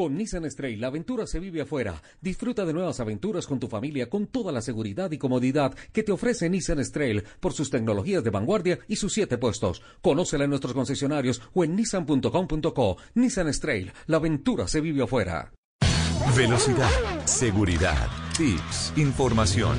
Con Nissan Stray, la aventura se vive afuera. Disfruta de nuevas aventuras con tu familia con toda la seguridad y comodidad que te ofrece Nissan Stray por sus tecnologías de vanguardia y sus siete puestos. Conócela en nuestros concesionarios o en nissan.com.co. Nissan Stray, la aventura se vive afuera. Velocidad, seguridad, tips, información.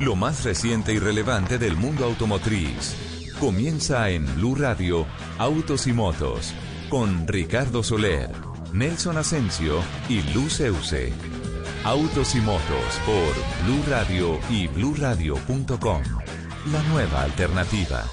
Lo más reciente y relevante del mundo automotriz. Comienza en Blue Radio, Autos y Motos, con Ricardo Soler, Nelson Asensio y Luz. Autos y Motos por Blue Radio y bluradio.com. La nueva alternativa.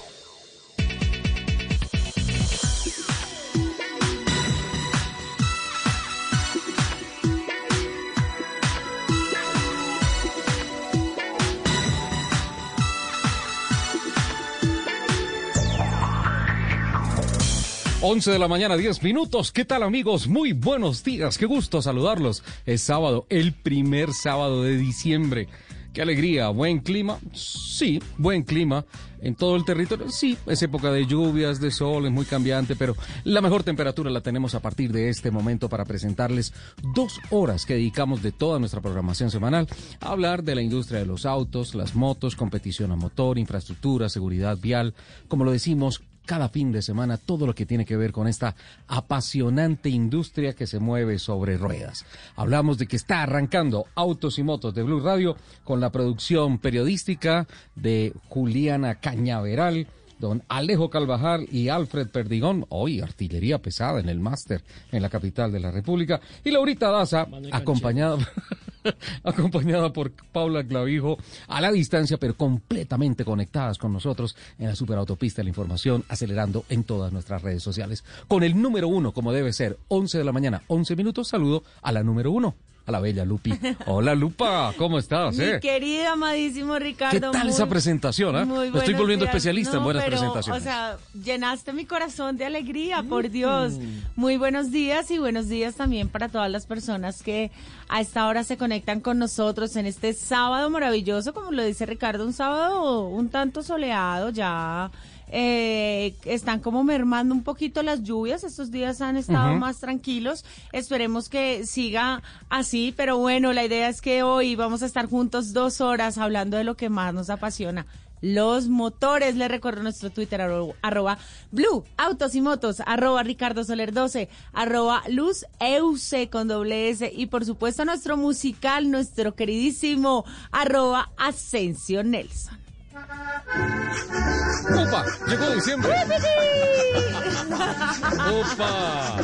11 de la mañana, 10 minutos. ¿Qué tal amigos? Muy buenos días. Qué gusto saludarlos. Es sábado, el primer sábado de diciembre. Qué alegría, buen clima. Sí, buen clima en todo el territorio. Sí, es época de lluvias, de sol, es muy cambiante, pero la mejor temperatura la tenemos a partir de este momento para presentarles dos horas que dedicamos de toda nuestra programación semanal a hablar de la industria de los autos, las motos, competición a motor, infraestructura, seguridad vial, como lo decimos, cada fin de semana todo lo que tiene que ver con esta apasionante industria que se mueve sobre ruedas. Hablamos de que está arrancando Autos y Motos de Blue Radio con la producción periodística de Juliana Cañaveral don Alejo Calvajar y Alfred Perdigón, hoy artillería pesada en el máster en la capital de la República, y Laurita Daza, acompañada, acompañada por Paula Clavijo, a la distancia, pero completamente conectadas con nosotros en la superautopista de la información, acelerando en todas nuestras redes sociales. Con el número uno, como debe ser, 11 de la mañana, 11 minutos, saludo a la número uno a la bella Lupi. Hola Lupa, ¿cómo estás? Mi eh? querido, amadísimo Ricardo. ¿Qué tal muy- esa presentación? eh? muy Me estoy volviendo días. especialista en buenas pero, presentaciones. O sea, llenaste mi corazón de alegría, por Dios. Muy buenos días y buenos días también para todas las personas que a esta hora se conectan con nosotros en este sábado maravilloso, como lo dice Ricardo, un sábado un tanto soleado ya. Eh, están como mermando un poquito las lluvias, estos días han estado más tranquilos, esperemos que siga así, pero bueno, la idea es que hoy vamos a estar juntos dos horas hablando de lo que más nos apasiona. Los motores, les recuerdo nuestro Twitter, arro- arroba Blue, Autos y Motos, arroba Ricardo Soler 12, arroba Luz Euse con doble S y por supuesto nuestro musical, nuestro queridísimo, arroba Asensio Nelson. ¡Upa! Llegó diciembre. ¡Upa!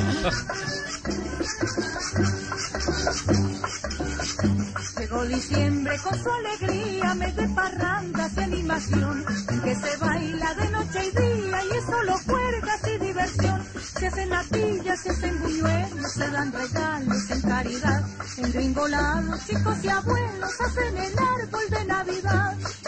Llegó diciembre con su alegría, mes de parrandas y animación, en que se baila de noche y día y es solo puertas y diversión. Se hacen natillas, se hacen buñuelos, se dan regalos en caridad. En gringolados, chicos y abuelos hacen Navidad.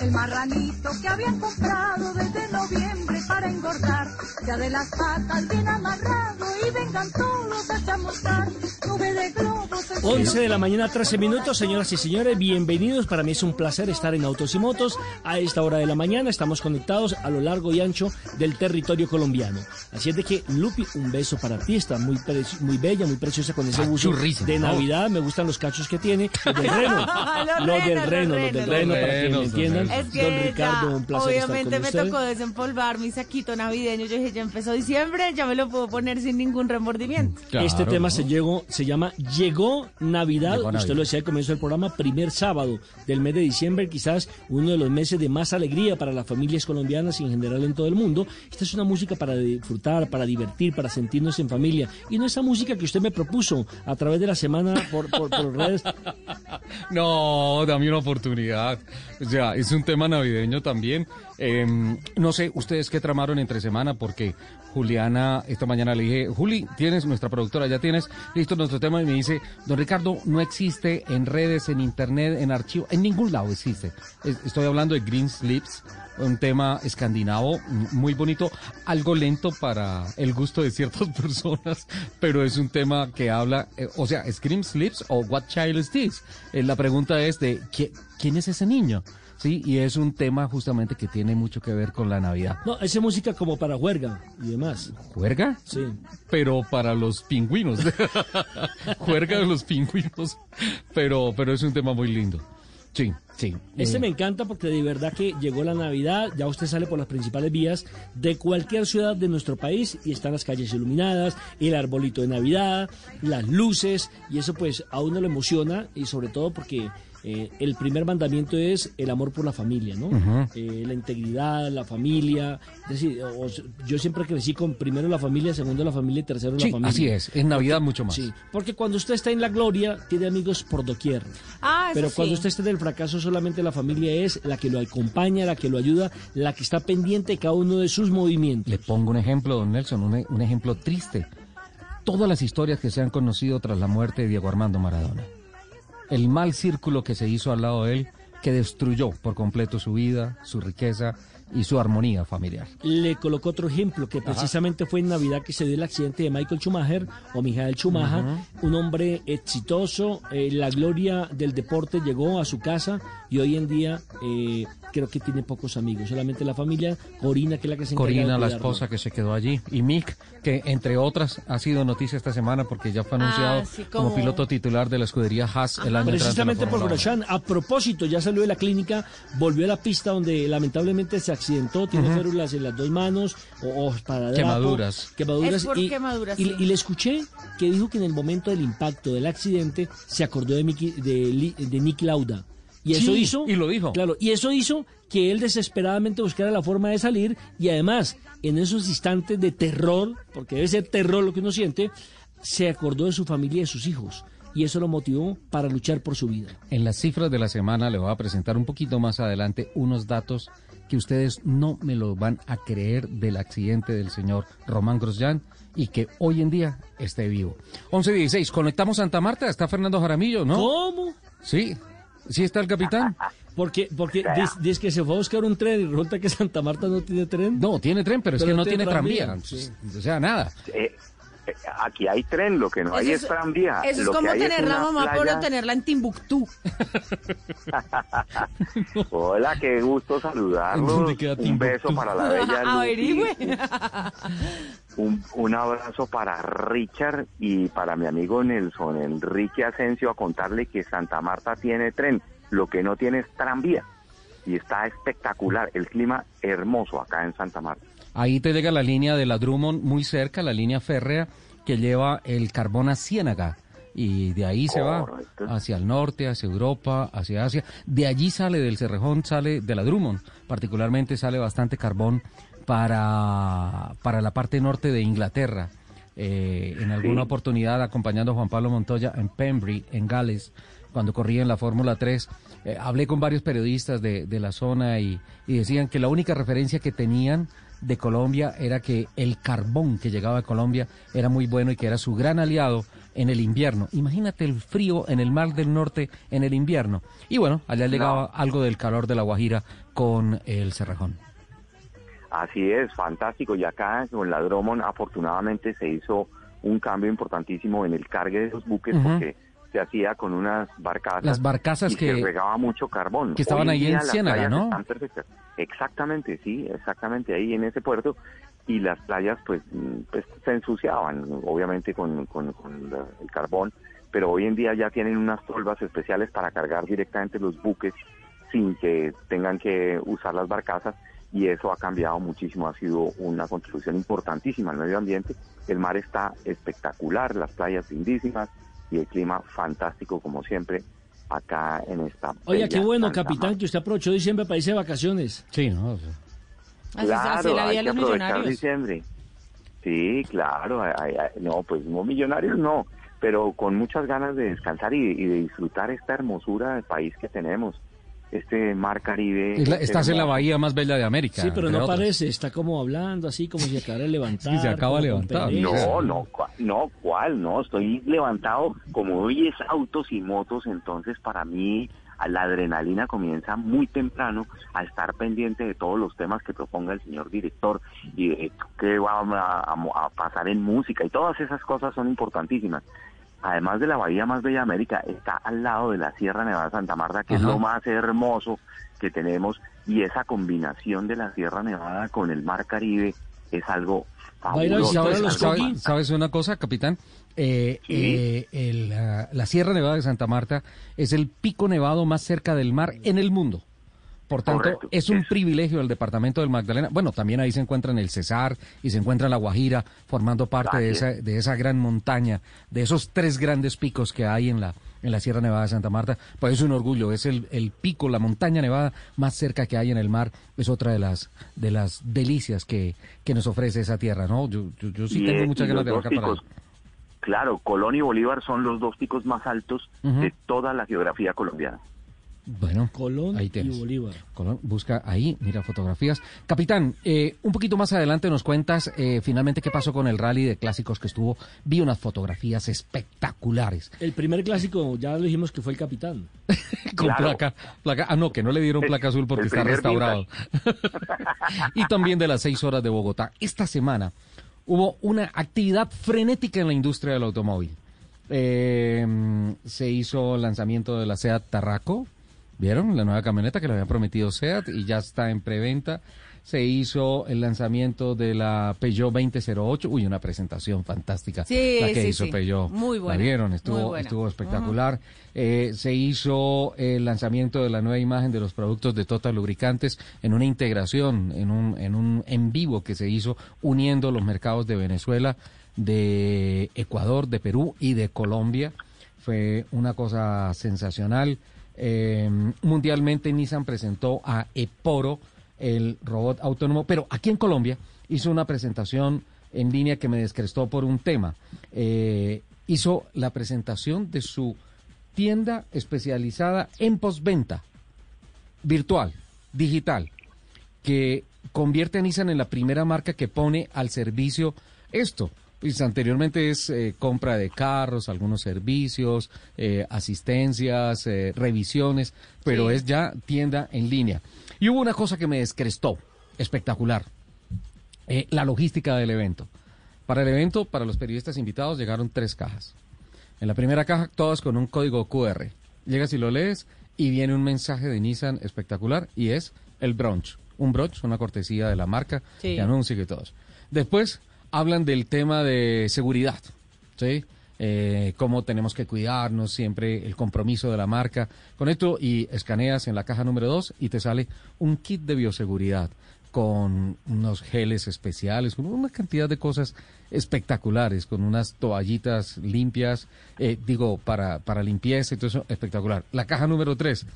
El marranito que habían comprado desde noviembre para engordar, ya de las patas bien amarrado y vengan todos a chamuscar. Nube de globos. El 11 de la mañana, 13 minutos, señoras y señores, bienvenidos. Para mí es un placer estar en Autos y Motos. A esta hora de la mañana estamos conectados a lo largo y ancho del territorio colombiano. Así es de que, Lupi, un beso para ti. Está muy, muy bella, muy preciosa con ese buzo Cachurrísimo, de. Navidad. Me gustan los cachos que tiene. Los del reno. Los del reno, los del reno, para que me entiendan. don Es que Don Ricardo, un placer estar obviamente con me usted. tocó desempolvar mi saquito navideño. Yo dije, ya empezó diciembre, ya me lo puedo poner sin ningún remordimiento. Claro, este tema ¿no? se, llegó, se llama Llegó Navidad. Usted lo decía al comienzo del programa, primer sábado del mes de diciembre, quizás uno de los meses de más alegría para las familias colombianas y en general en todo el mundo. Esta es una música para disfrutar, para divertir, para sentirnos en familia. Y no esa música que usted me propuso a través de la semana por, por, por redes. No, dame una oportunidad. O sea, es un tema navideño también. Eh, no sé, ustedes qué tramaron entre semana, porque Juliana, esta mañana le dije, Juli, tienes, nuestra productora, ya tienes listo nuestro tema y me dice, don Ricardo, no existe en redes, en internet, en archivo, en ningún lado existe. Es- Estoy hablando de Green Slips, un tema escandinavo muy bonito, algo lento para el gusto de ciertas personas, pero es un tema que habla, eh, o sea, ¿es Green Slips o What Child is This? Eh, la pregunta es de, ¿qui- ¿quién es ese niño? Sí, y es un tema justamente que tiene mucho que ver con la Navidad. No, esa música como para juerga y demás. ¿Juerga? Sí. pero para los pingüinos. Juerga de los pingüinos. Pero, pero es un tema muy lindo. Sí, sí. Este Eh, me encanta porque de verdad que llegó la Navidad, ya usted sale por las principales vías de cualquier ciudad de nuestro país y están las calles iluminadas, el arbolito de Navidad, las luces y eso pues a uno lo emociona y sobre todo porque eh, el primer mandamiento es el amor por la familia, ¿no? Eh, la integridad, la familia, es decir, o- yo siempre crecí con primero la familia, segundo la familia y tercero Sí, la familia. así es. En Navidad mucho más. Sí, porque cuando usted está en la gloria tiene amigos por doquier. Ah, eso Pero sí. cuando usted está en el fracaso, solamente la familia es la que lo acompaña, la que lo ayuda, la que está pendiente de cada uno de sus movimientos. Le pongo un ejemplo, don Nelson, un, un ejemplo triste. Todas las historias que se han conocido tras la muerte de Diego Armando Maradona. El mal círculo que se hizo al lado de él, que destruyó por completo su vida, su riqueza y su armonía familiar. Le colocó otro ejemplo, que precisamente fue en Navidad que se dio el accidente de Michael Schumacher o Michael Schumacher, un hombre exitoso, eh, la gloria del deporte llegó a su casa y hoy en día eh, creo que tiene pocos amigos, solamente la familia, Corina, que es la que se de Corina, la esposa que se quedó allí, y Mick, que entre otras ha sido noticia esta semana porque ya fue anunciado Ah, sí, como... como- piloto titular de la escudería Haas el año en la Precisamente por. Grosjean, a propósito, ya salió de la clínica, volvió a la pista donde lamentablemente se accidentó, tiene férulas en las dos manos, o, o para Quemaduras. quemaduras Es por y, quemaduras, y- sí. y le escuché que dijo que en el momento del impacto del accidente se acordó de, Miki- de, Li- de Nick Lauda. Y eso Sí, hizo. y lo dijo. Claro, y eso hizo que él desesperadamente buscara la forma de salir y además, en esos instantes de terror, porque debe ser terror lo que uno siente, se acordó de su familia y de sus hijos. Y eso lo motivó para luchar por su vida. En las cifras de la semana le voy a presentar un poquito más adelante unos datos que ustedes no me lo van a creer del accidente del señor Román Grosjean y que hoy en día esté vivo. 11.16, conectamos Santa Marta, está Fernando Jaramillo, ¿no? ¿Cómo? Sí, sí está el capitán. Porque, porque dice, dice que se fue a buscar un tren y resulta que Santa Marta no tiene tren. No, tiene tren, pero es que no tiene tranvía. tranvía, sí. O sea, nada. Eh, eh, aquí hay tren, lo que no hay es, tranvía. Eso es Lo que como tener la mamá, playa. pero tenerla en Timbuktu. Hola, qué gusto saludarlos. ¿Dónde queda Un beso para la bella. Averigüe. Un, un abrazo para Richard y para mi amigo Nelson Enrique Asensio a contarle que Santa Marta tiene tren, lo que no tiene es tranvía. Y está espectacular, el clima hermoso acá en Santa Marta. Ahí te llega la línea de la Drummond muy cerca, la línea férrea que lleva el carbón a Ciénaga. Y de ahí se va hacia el norte, hacia Europa, hacia Asia. De allí sale del Cerrejón, sale de la Drummond. Particularmente sale bastante carbón para, para la parte norte de Inglaterra. Eh, en alguna Sí. oportunidad acompañando a Juan Pablo Montoya en Pembrey, en Gales, cuando corría en la Fórmula 3. eh, hablé con varios periodistas de, de la zona y, y decían que la única referencia que tenían de Colombia era que el carbón que llegaba de Colombia era muy bueno y que era su gran aliado en el invierno. Imagínate el frío en el Mar del Norte en el invierno. Y bueno, allá llegaba algo del calor de la Guajira con el Cerrejón. Así es, fantástico. Y acá con la Drummond afortunadamente se hizo un cambio importantísimo en el cargue de los buques porque se hacía con unas barcazas. Las barcazas y que- se regaba mucho carbón. que estaban Hoy ahí en las Ciénaga, ¿no? están perfectas. Exactamente, sí, exactamente ahí en ese puerto. Y las playas pues, pues se ensuciaban, obviamente con, con- con la- el carbón, pero hoy en día ya tienen unas tolvas especiales para cargar directamente los buques sin que tengan que usar las barcazas y eso ha cambiado muchísimo, ha sido una contribución importantísima al medio ambiente. El mar está espectacular, las playas lindísimas y el clima fantástico como siempre acá en esta. Oiga, bella qué bueno, Santa capitán, que usted aprovechó diciembre para irse de vacaciones. Sí, ¿no? Así, Claro, así la vida hay de que los aprovechar millonarios. diciembre. Sí, claro, hay- hay- no, pues no millonarios no, pero con muchas ganas de descansar y, y de disfrutar esta hermosura del país que tenemos. Este mar Caribe. Es la- es estás en la bahía más bella de América. Sí, pero no otras. parece, está como hablando así, como si acabara de levantar. Sí, se acaba de levantar. No, no, cua- no, ¿cuál? No, estoy levantado como hoy es autos y motos, entonces para mí a la adrenalina comienza muy temprano a estar pendiente de todos los temas que proponga el señor director y de qué va a, a- a pasar en música y todas esas cosas son importantísimas. Además de la bahía más bella de América, está al lado de la Sierra Nevada de Santa Marta, que es lo más hermoso que tenemos y esa combinación de la Sierra Nevada con el Mar Caribe es algo fabuloso. es algo ¿Sabes, sabes una cosa, capitán? Eh, Sí. eh, el, ah, la Sierra Nevada de Santa Marta es el pico nevado más cerca del mar en el mundo. Por tanto, Correcto, es un privilegio del departamento del Magdalena. Bueno, también ahí se encuentran el Cesar y se encuentra la Guajira, formando parte de esa, es. de esa gran montaña, de esos tres grandes picos que hay en la, en la Sierra Nevada de Santa Marta. Pues es un orgullo, es el, el pico, la montaña nevada más cerca que hay en el mar. Es otra de las, de las delicias que, que nos ofrece esa tierra, ¿no? Yo, yo, yo sí Y, tengo muchas ganas de bajar para picos, Claro, Colón y Bolívar son los dos picos más altos de toda la geografía colombiana. Bueno, Colón ahí y tienes. Bolívar. Colón, busca ahí, mira fotografías. Capitán, eh, un poquito más adelante nos cuentas eh, finalmente qué pasó con el rally de clásicos que estuvo. Vi unas fotografías espectaculares. El primer clásico, ya lo dijimos que fue el capitán. Con Claro. placa, placa. Ah, no, que no le dieron placa azul porque está restaurado. y también de las seis horas de Bogotá. Esta semana hubo una actividad frenética en la industria del automóvil. Eh, se hizo el lanzamiento de la SEAT Tarraco, ¿vieron? La nueva camioneta que le había prometido SEAT y ya está en preventa. Se hizo el lanzamiento de la Peugeot 2008. Uy, una presentación fantástica. Sí, la que sí, hizo sí. Peugeot. Muy buena, ¿La vieron? Estuvo, buena. estuvo espectacular. Eh, se hizo el lanzamiento de la nueva imagen de los productos de Total Lubricantes en una integración, en un, en un en vivo que se hizo uniendo los mercados de Venezuela, de Ecuador, de Perú y de Colombia. Fue una cosa sensacional. Eh, mundialmente Nissan presentó a Eporo, el robot autónomo, pero aquí en Colombia hizo una presentación en línea que me descrestó por un tema. Eh, hizo la presentación de su tienda especializada en postventa, virtual, digital, que convierte a Nissan en la primera marca que pone al servicio esto. Pues anteriormente es eh, compra de carros, algunos servicios, eh, asistencias, eh, revisiones, pero Sí. es ya tienda en línea. Y hubo una cosa que me descrestó, espectacular, la logística del evento. Para el evento, para los periodistas invitados, llegaron tres cajas. En la primera caja, todas con un código QR. Llegas y lo lees y viene un mensaje de Nissan espectacular y es el brunch. Un brunch, una cortesía de la marca, Sí. que anuncia y todos. Después hablan del tema de seguridad, ¿sí? Eh, cómo tenemos que cuidarnos, siempre el compromiso de la marca. Con esto y escaneas en la caja número 2 y te sale un kit de bioseguridad con unos geles especiales, con una cantidad de cosas espectaculares, con unas toallitas limpias, eh, digo, para, para limpieza y todo eso, espectacular. La caja número 3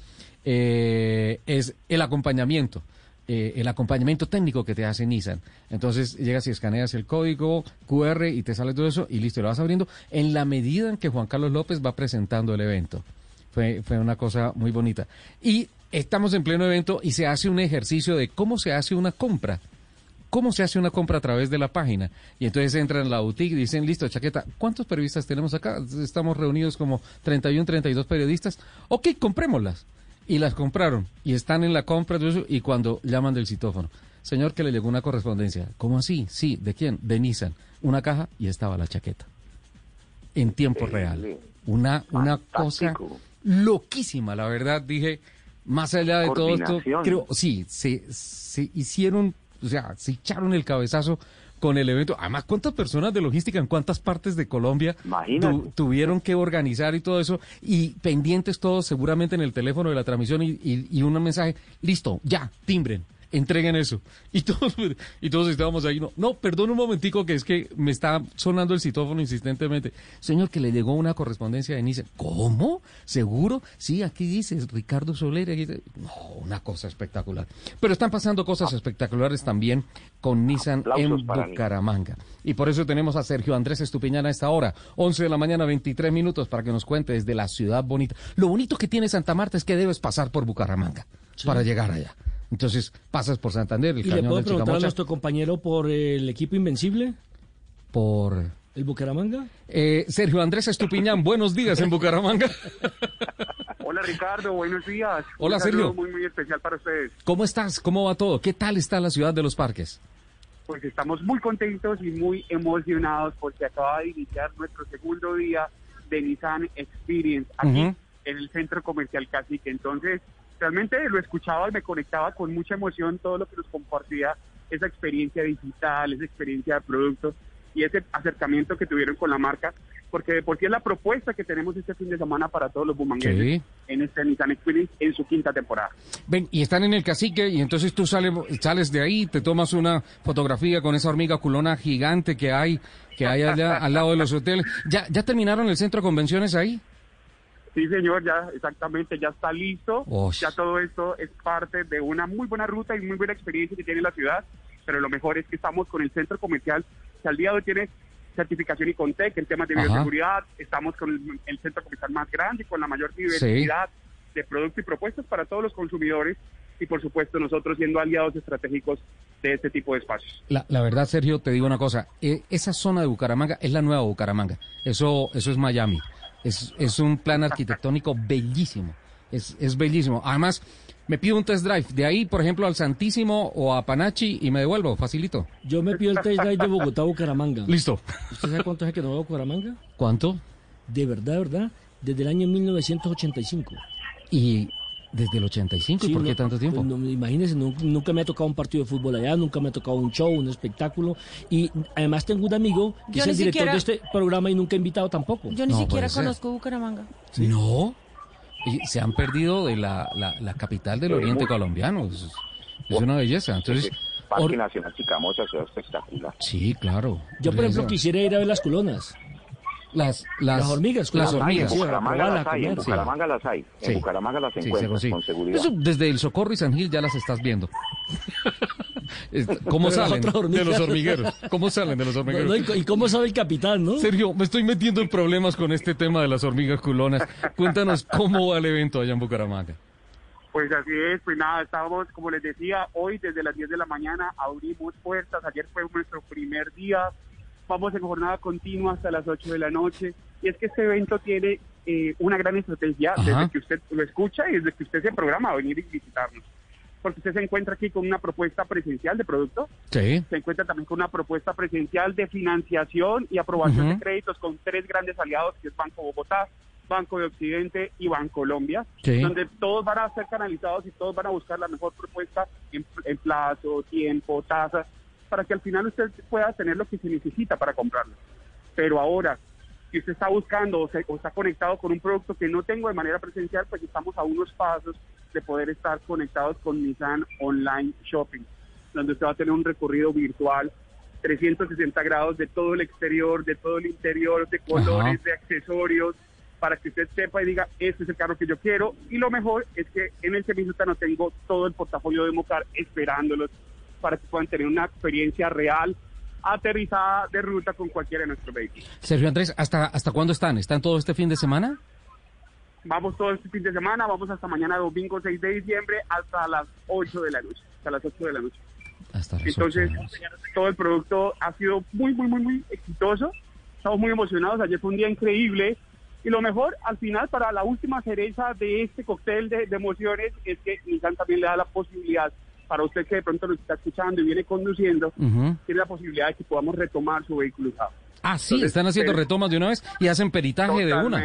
es el acompañamiento. Eh, el acompañamiento técnico que te hace Nissan. Entonces llegas y escaneas el código QR y te sale todo eso y listo, lo vas abriendo en la medida en que Juan Carlos López va presentando el evento. Fue, fue una cosa muy bonita. Y estamos en pleno evento y se hace un ejercicio de cómo se hace una compra. ¿Cómo se hace una compra a través de la página? Y entonces entran en la boutique y dicen, listo, chaqueta, ¿cuántos periodistas tenemos acá? Estamos reunidos como 31, 32 periodistas. Ok, comprémoslas. Y las compraron. Y están en la compra de eso, y cuando llaman del citófono. Señor, que le llegó una correspondencia. ¿Cómo así? Sí, ¿de quién? De Nissan. Una caja y estaba la chaqueta. En tiempo real. Una, una cosa loquísima, la verdad. Dije, más allá de todo esto, creo, sí, se, se hicieron, o sea, se echaron el cabezazo con el evento. Además, ¿cuántas personas de logística en cuántas partes de Colombia tu- tuvieron que organizar y todo eso? Y pendientes todos seguramente en el teléfono de la transmisión y, y, y un mensaje, listo, ya, timbren. Entreguen eso. Y todos, y todos estábamos ahí, no, no, perdón un momentico que es que me está sonando el citófono insistentemente. Señor, que le llegó una correspondencia de Nissan. ¿Cómo? ¿Seguro? Sí, aquí dice Ricardo Soler. Aquí dice- No, una cosa espectacular. Pero están pasando cosas espectaculares también con Nissan Aplausos en. Bucaramanga. Y por eso tenemos a Sergio Andrés Estupiñán a esta hora, 11 de la mañana, 23 minutos, para que nos cuente desde la ciudad bonita. Lo bonito que tiene Santa Marta es que debes pasar por Bucaramanga para llegar allá. Entonces pasas por Santander, el ¿Y le cañón puedo de preguntar a nuestro compañero por el equipo Invencible, por... el Bucaramanga? Eh, Sergio Andrés Estupiñán, buenos días en Bucaramanga. Hola Ricardo, buenos días. Hola, Un Sergio. Muy, muy especial para ustedes. ¿Cómo estás? ¿Cómo va todo? ¿Qué tal está la ciudad de los parques? Pues estamos muy contentos y muy emocionados porque acaba de iniciar nuestro segundo día de Nissan Experience aquí en el centro comercial Cacique. Entonces, realmente lo escuchaba y me conectaba con mucha emoción todo lo que nos compartía esa experiencia digital, esa experiencia de producto y ese acercamiento que tuvieron con la marca, porque de por sí es la propuesta que tenemos este fin de semana para todos los bumangueses Sí. en este Nissan Experience en su quinta temporada. Ven, y están en el cacique y entonces tú sale- sales de ahí, te tomas una fotografía con esa hormiga culona gigante que hay, que hay allá al lado de los hoteles. ¿Ya, ya terminaron el centro de convenciones ahí? Sí, señor, ya exactamente, ya está listo. Ya todo esto es parte de una muy buena ruta y muy buena experiencia que tiene la ciudad. Pero lo mejor es que estamos con el centro comercial que al día de hoy tiene certificación Icontec en temas de Ajá. bioseguridad. Estamos con el, el centro comercial más grande, con la mayor diversidad de productos y propuestas para todos los consumidores. Y por supuesto nosotros siendo aliados estratégicos de este tipo de espacios. La, la verdad, Sergio, te digo una cosa. eh, esa zona de Bucaramanga es la nueva Bucaramanga. Eso, eso es Miami. Es, es un plan arquitectónico bellísimo. Es, es bellísimo. Además, me pido un test drive. De ahí, por ejemplo, al Santísimo o a Panachi y me devuelvo. Facilito. Yo me pido el test drive de Bogotá a Bucaramanga. Listo. ¿Usted sabe cuánto es que no voy a Bucaramanga? ¿Cuánto? De verdad, verdad, desde el año 1985. Y desde el 85. ¿Y Sí, por qué no, tanto tiempo? pues, no, imagínese, nu- nunca me ha tocado un partido de fútbol allá, nunca me ha tocado un show, un espectáculo. Y además tengo un amigo que Yo es el director siquiera- de este programa y nunca ha invitado tampoco. Yo ni No, siquiera conozco Bucaramanga. No. Y se han perdido de la, la, la capital del Sí, oriente colombiano. Es, es una belleza. Entonces, Parque or- Nacional Chicamocha, ciudad espectacular. sí, claro. Yo, por ejemplo, quisiera ir a ver las colonas. Las, las, Las hormigas, las hormigas. Bucaramanga las hay, en. Bucaramanga las hay. Sí. En Bucaramanga las encuentras con seguridad. Eso desde el Socorro y San Gil ya las estás viendo. ¿Cómo salen de los hormigueros? ¿Cómo salen de los hormigueros? no, ¿Y cómo sabe el capitán, no? Sergio, me estoy metiendo en problemas con este tema de las hormigas culonas. Cuéntanos cómo va el evento allá en Bucaramanga. Pues así es, pues nada, estábamos, como les decía, hoy desde las 10 de la mañana abrimos puertas, ayer fue nuestro primer día, vamos en jornada continua hasta las 8 de la noche, y es que este evento tiene eh, una gran estrategia Ajá. desde que usted lo escucha y desde que usted se programa a venir y visitarnos, porque usted se encuentra aquí con una propuesta presencial de producto, Sí. se encuentra también con una propuesta presencial de financiación y aprobación Ujú. de créditos con tres grandes aliados, que es Banco Bogotá, Banco de Occidente y Bancolombia, Sí. donde todos van a ser canalizados y todos van a buscar la mejor propuesta en, en plazo, tiempo, tasa, para que al final usted pueda tener lo que se necesita para comprarlo. Pero ahora, si usted está buscando o, se- o está conectado con un producto que no tengo de manera presencial, pues estamos a unos pasos de poder estar conectados con Nissan Online Shopping, donde usted va a tener un recorrido virtual 360 grados de todo el exterior, de todo el interior, de colores, Ajá. de accesorios, para que usted sepa y diga, este es el carro que yo quiero. Y lo mejor es que en el no tengo todo el portafolio de Mocar esperándolos para que puedan tener una experiencia real, aterrizada de ruta con cualquiera de nuestros vehículos. Sergio Andrés, ¿hasta, ¿hasta cuándo están? ¿Están todo este fin de semana? Vamos todo este fin de semana, vamos hasta mañana domingo 6 de diciembre hasta las 8 de la noche, hasta las 8 de la noche. Hasta las Entonces, ocho de la noche. todo el producto ha sido muy, muy, muy, muy exitoso. Estamos muy emocionados. Ayer fue un día increíble. Y lo mejor, al final, para la última cereza de este cóctel de, de emociones, es que Nissan también le da la posibilidad, para usted que de pronto nos está escuchando y viene conduciendo, tiene la posibilidad de que podamos retomar su vehículo usado. Ah, sí, Entonces, están haciendo pero- retomas de una vez y hacen peritaje de una.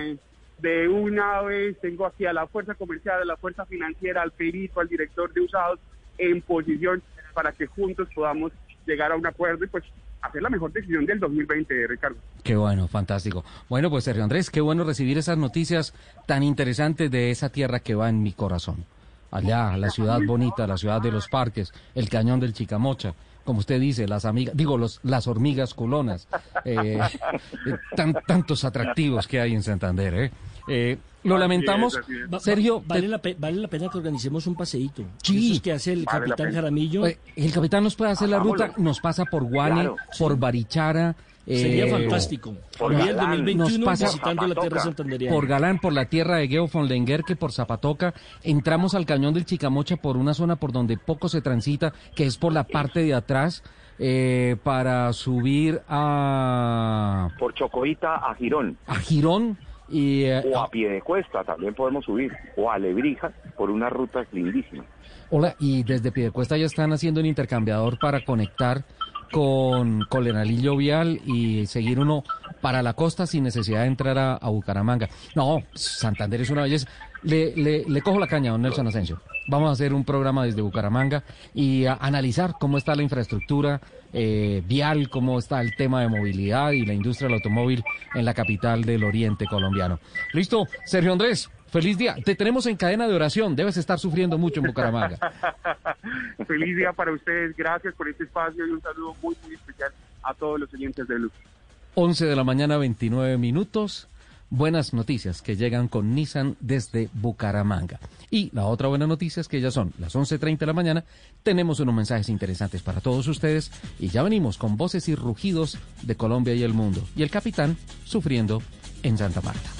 De una vez tengo aquí a la fuerza comercial, a la fuerza financiera, al perito, al director de usados en posición para que juntos podamos llegar a un acuerdo y pues hacer la mejor decisión del 2020, Ricardo. Qué bueno, fantástico. Bueno, pues Sergio Andrés, qué bueno recibir esas noticias tan interesantes de esa tierra que va en mi corazón. Allá, la ciudad bonita, la ciudad de los parques, el cañón del Chicamocha. Como usted dice, las amigas, digo, los, las hormigas culonas, eh, eh, tan- tantos atractivos que hay en Santander, ¿eh? Eh, lo Así lamentamos, es, así es. Va- Sergio. va- vale, te- la pe- vale la pena que organicemos un paseíto. Sí. Esos que hace el Vale capitán. Jaramillo. eh, el capitán nos puede hacer la ruta, nos pasa por Guane, Claro, por Barichara. Sería eh, fantástico. por Galán. 2021 Nos pasa- visitando la tierra Zapatoca. santanderiana. por Galán, por la tierra de Geo von Lenguerque, por Zapatoca, entramos al cañón del Chicamocha por una zona por donde poco se transita, que es por la parte de atrás, eh, para subir a, Por Chocoita a Girón. a Girón y eh, O a pie de cuesta también podemos subir. O a Lebrija por unas rutas lindísimas. Hola, y desde Piedecuesta ya están haciendo un intercambiador para conectar con Colenalillo Vial y seguir uno para la costa sin necesidad de entrar a, a Bucaramanga. No, Santander es una belleza. Le, le, le cojo la caña, don Nelson Asensio. Vamos a hacer un programa desde Bucaramanga y a analizar cómo está la infraestructura eh, vial, cómo está el tema de movilidad y la industria del automóvil en la capital del oriente colombiano. Listo, Sergio Andrés, feliz día. Te tenemos en cadena de oración. Debes estar sufriendo mucho en Bucaramanga. Feliz día para ustedes. Gracias por este espacio y un saludo muy, muy especial a todos los oyentes de Blue. 11 de la mañana, 29 minutos. Buenas noticias que llegan con Nissan desde Bucaramanga. Y la otra buena noticia es que ya son las 11.30 de la mañana. Tenemos unos mensajes interesantes para todos ustedes y ya venimos con voces y rugidos de Colombia y el mundo. Y el capitán sufriendo en Santa Marta.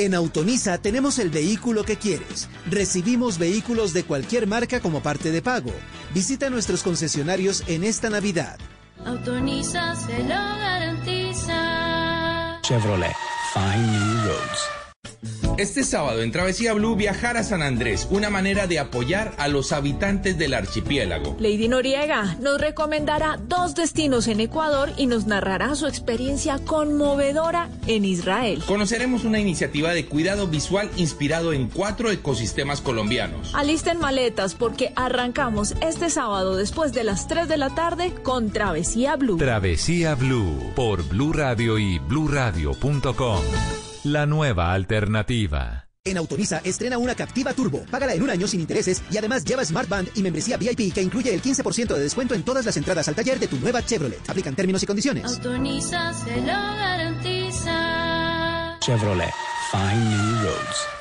En Autonisa tenemos el vehículo que quieres. Recibimos vehículos de cualquier marca como parte de pago. Visita nuestros concesionarios en esta Navidad. Autoriza, se lo garantiza. Chevrolet. Find New Roads. Este sábado en Travesía Blue viajar a San Andrés, una manera de apoyar a los habitantes del archipiélago. Lady Noriega nos recomendará dos destinos en Ecuador y nos narrará su experiencia conmovedora en Israel. Conoceremos una iniciativa de cuidado visual inspirado en cuatro ecosistemas colombianos. Alisten maletas porque arrancamos este sábado después de las 3 de la tarde con Travesía Blue. Travesía Blue por Blue Radio y bluradio.com. La nueva alternativa. En Autonisa estrena una Captiva Turbo. Págala en un año sin intereses y además lleva Smart Band y membresía VIP que incluye el 15% de descuento en todas las entradas al taller de tu nueva Chevrolet. Aplican términos y condiciones. Autoriza, se lo garantiza. Chevrolet. Find New Roads.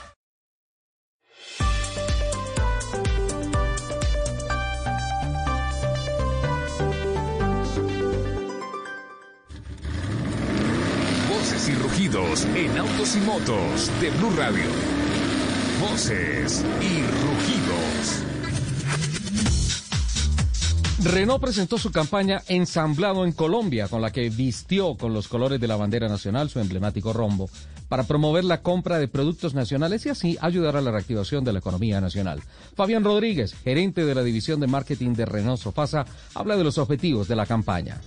En autos y motos de Blue Radio. Voces y rugidos. Renault presentó su campaña Ensamblado en Colombia, con la que vistió con los colores de la bandera nacional su emblemático rombo, para promover la compra de productos nacionales y así ayudar a la reactivación de la economía nacional. Fabián Rodríguez, gerente de la división de marketing de Renault Sofasa, habla de los objetivos de la campaña.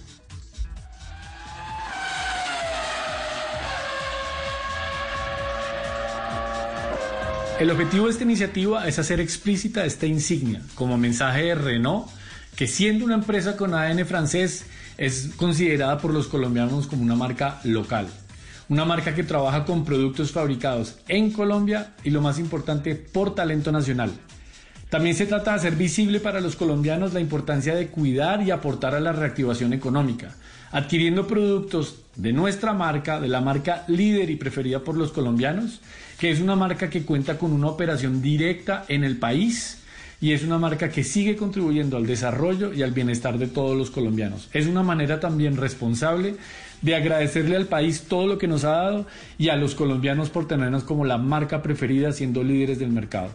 El objetivo de esta iniciativa es hacer explícita esta insignia como mensaje de Renault, que siendo una empresa con ADN francés es considerada por los colombianos como una marca local. Una marca que trabaja con productos fabricados en Colombia y lo más importante, por talento nacional. También se trata de hacer visible para los colombianos la importancia de cuidar y aportar a la reactivación económica, adquiriendo productos de nuestra marca, de la marca líder y preferida por los colombianos, que es una marca que cuenta con una operación directa en el país y es una marca que sigue contribuyendo al desarrollo y al bienestar de todos los colombianos. Es una manera también responsable de agradecerle al país todo lo que nos ha dado y a los colombianos por tenernos como la marca preferida siendo líderes del mercado.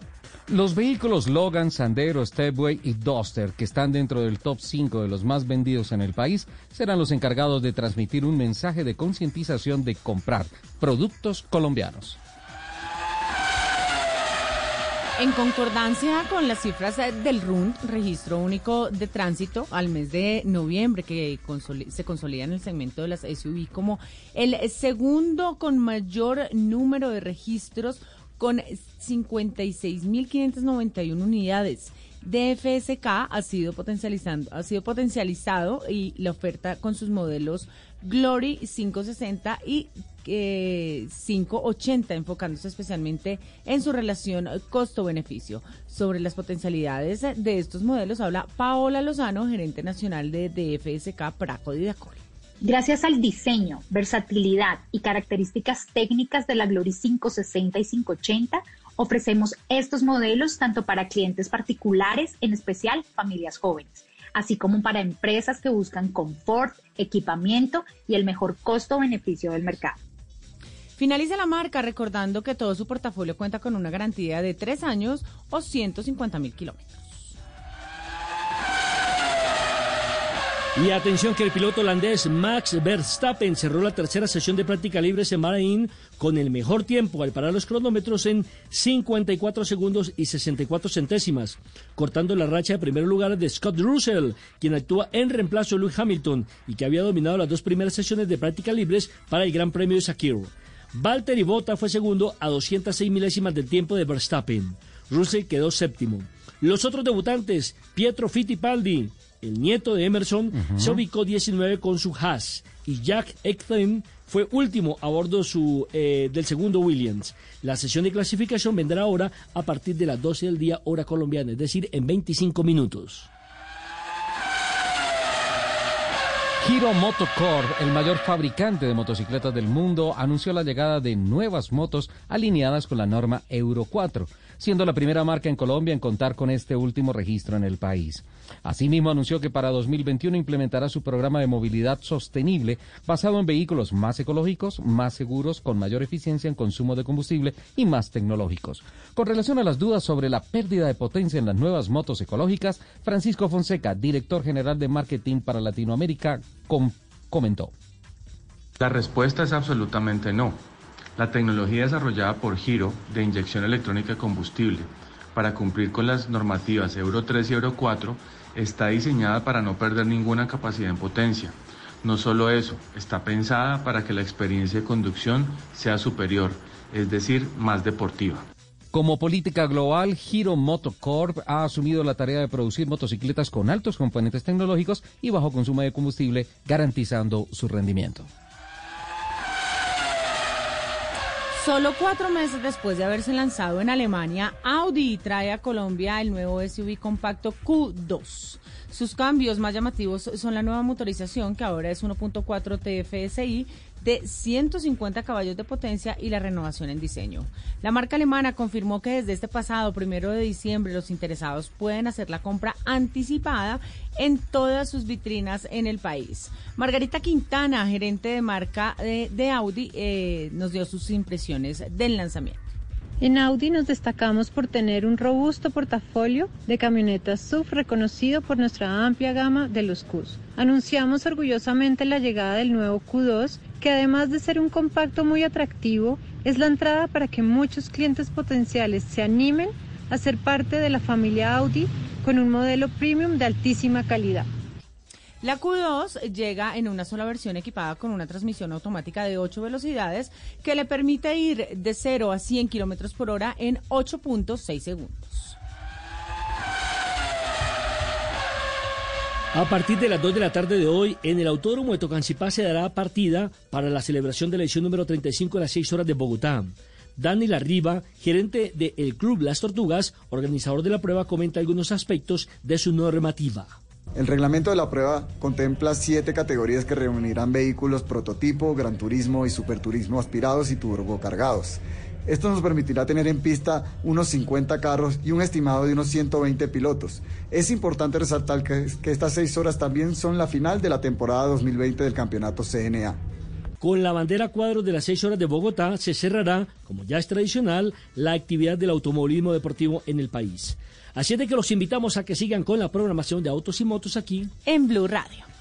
Los vehículos Logan, Sandero, Stepway y Duster, que están dentro del top 5 de los más vendidos en el país, serán los encargados de transmitir un mensaje de concientización de comprar productos colombianos. En concordancia con las cifras eh, del RUND, Registro Único de Tránsito, al mes de noviembre, que se consolida en el segmento de las SUV como el segundo con mayor número de registros, con 56.591 unidades. DFSK ha sido potencializando, ha sido potencializado y la oferta con sus modelos Glory 560 y eh, 580, enfocándose especialmente en su relación costo-beneficio. Sobre las potencialidades de estos modelos habla Paola Lozano, gerente nacional de DFSK Praco Didacol. Gracias al diseño, versatilidad y características técnicas de la Glory 560 y 580, ofrecemos estos modelos tanto para clientes particulares, en especial familias jóvenes, así como para empresas que buscan confort, equipamiento y el mejor costo-beneficio del mercado. Finaliza la marca recordando que todo su portafolio cuenta con una garantía de tres años o 150 mil kilómetros. Y atención que el piloto holandés Max Verstappen cerró la tercera sesión de práctica libre en Bahrein con el mejor tiempo al parar los cronómetros en 54 segundos y 64 centésimas, cortando la racha de primer lugar de Scott Russell, quien actúa en reemplazo de Lewis Hamilton y que había dominado las dos primeras sesiones de práctica libres para el Gran Premio de Sakir. Valtteri Bota fue segundo a 206 milésimas del tiempo de Verstappen. Russell quedó séptimo. Los otros debutantes, Pietro Fittipaldi, el nieto de Emerson, se ubicó 19 con su Haas y Jack Ektham fue último a bordo su, eh, del segundo Williams. La sesión de clasificación vendrá ahora a partir de las 12 del día hora colombiana, es decir, en 25 minutos. Hero Motocorp, el mayor fabricante de motocicletas del mundo, anunció la llegada de nuevas motos alineadas con la norma Euro 4, siendo la primera marca en Colombia en contar con este último registro en el país. Asimismo, anunció que para 2021 implementará su programa de movilidad sostenible basado en vehículos más ecológicos, más seguros, con mayor eficiencia en consumo de combustible y más tecnológicos. Con relación a las dudas sobre la pérdida de potencia en las nuevas motos ecológicas, Francisco Fonseca, director general de marketing para Latinoamérica, com comentó. La respuesta es absolutamente no. La tecnología desarrollada por Giro de inyección electrónica de combustible para cumplir con las normativas Euro 3 y Euro 4 está diseñada para no perder ninguna capacidad en potencia. No solo eso, está pensada para que la experiencia de conducción sea superior, es decir, más deportiva. Como política global, Giro Motocorp ha asumido la tarea de producir motocicletas con altos componentes tecnológicos y bajo consumo de combustible, garantizando su rendimiento. Solo cuatro meses después de haberse lanzado en Alemania, Audi trae a Colombia el nuevo SUV compacto Q2. Sus cambios más llamativos son la nueva motorización, que ahora es 1.4 TFSI de 150 caballos de potencia y la renovación en diseño. La marca alemana confirmó que desde este pasado primero de diciembre los interesados pueden hacer la compra anticipada en todas sus vitrinas en el país. Margarita Quintana, gerente de marca de, Audi, eh, nos dio sus impresiones del lanzamiento. En Audi nos destacamos por tener un robusto portafolio de camionetas SUV reconocido por nuestra amplia gama de los Qs. Anunciamos orgullosamente la llegada del nuevo Q2, que además de ser un compacto muy atractivo, es la entrada para que muchos clientes potenciales se animen a ser parte de la familia Audi con un modelo premium de altísima calidad. La Q2 llega en una sola versión equipada con una transmisión automática de 8 velocidades que le permite ir de 0 a 100 kilómetros por hora en 8.6 segundos. A partir de las 2 de la tarde de hoy, en el Autódromo de Tocancipá se dará partida para la celebración de la edición número 35 de las 6 horas de Bogotá. Dani Larriba, gerente del Club Las Tortugas, organizador de la prueba, comenta algunos aspectos de su normativa. El reglamento de la prueba contempla siete categorías que reunirán vehículos prototipo, gran turismo y superturismo aspirados y turbocargados. Esto nos permitirá tener en pista unos 50 carros y un estimado de unos 120 pilotos. Es importante resaltar que, que estas seis horas también son la final de la temporada 2020 del campeonato CNA. Con la bandera cuadros de las seis horas de Bogotá se cerrará, como ya es tradicional, la actividad del automovilismo deportivo en el país. Así es de que los invitamos a que sigan con la programación de Autos y Motos aquí en Blue Radio.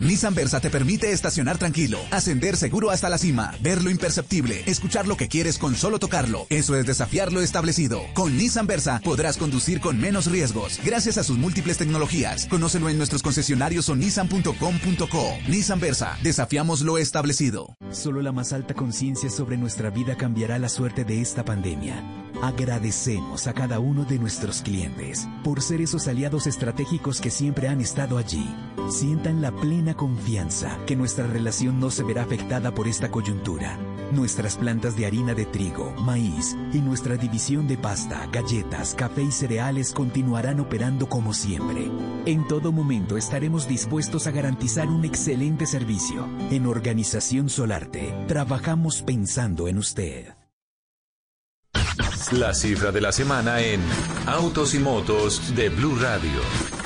Nissan Versa te permite estacionar tranquilo, ascender seguro hasta la cima, ver lo imperceptible, escuchar lo que quieres con solo tocarlo. Eso es desafiar lo establecido. Con Nissan Versa podrás conducir con menos riesgos, gracias a sus múltiples tecnologías. Conócelo en nuestros concesionarios o nissan.com.co. Nissan Versa, desafiamos lo establecido. Solo la más alta conciencia sobre nuestra vida cambiará la suerte de esta pandemia. Agradecemos a cada uno de nuestros clientes por ser esos aliados estratégicos que siempre han estado allí. Sientan la plena confianza que nuestra relación no se verá afectada por esta coyuntura. Nuestras plantas de harina de trigo, maíz y nuestra división de pasta, galletas, café y cereales continuarán operando como siempre. En todo momento estaremos dispuestos a garantizar un excelente servicio. En Organización Solarte, trabajamos pensando en usted. La cifra de la semana en Autos y Motos de Blue Radio.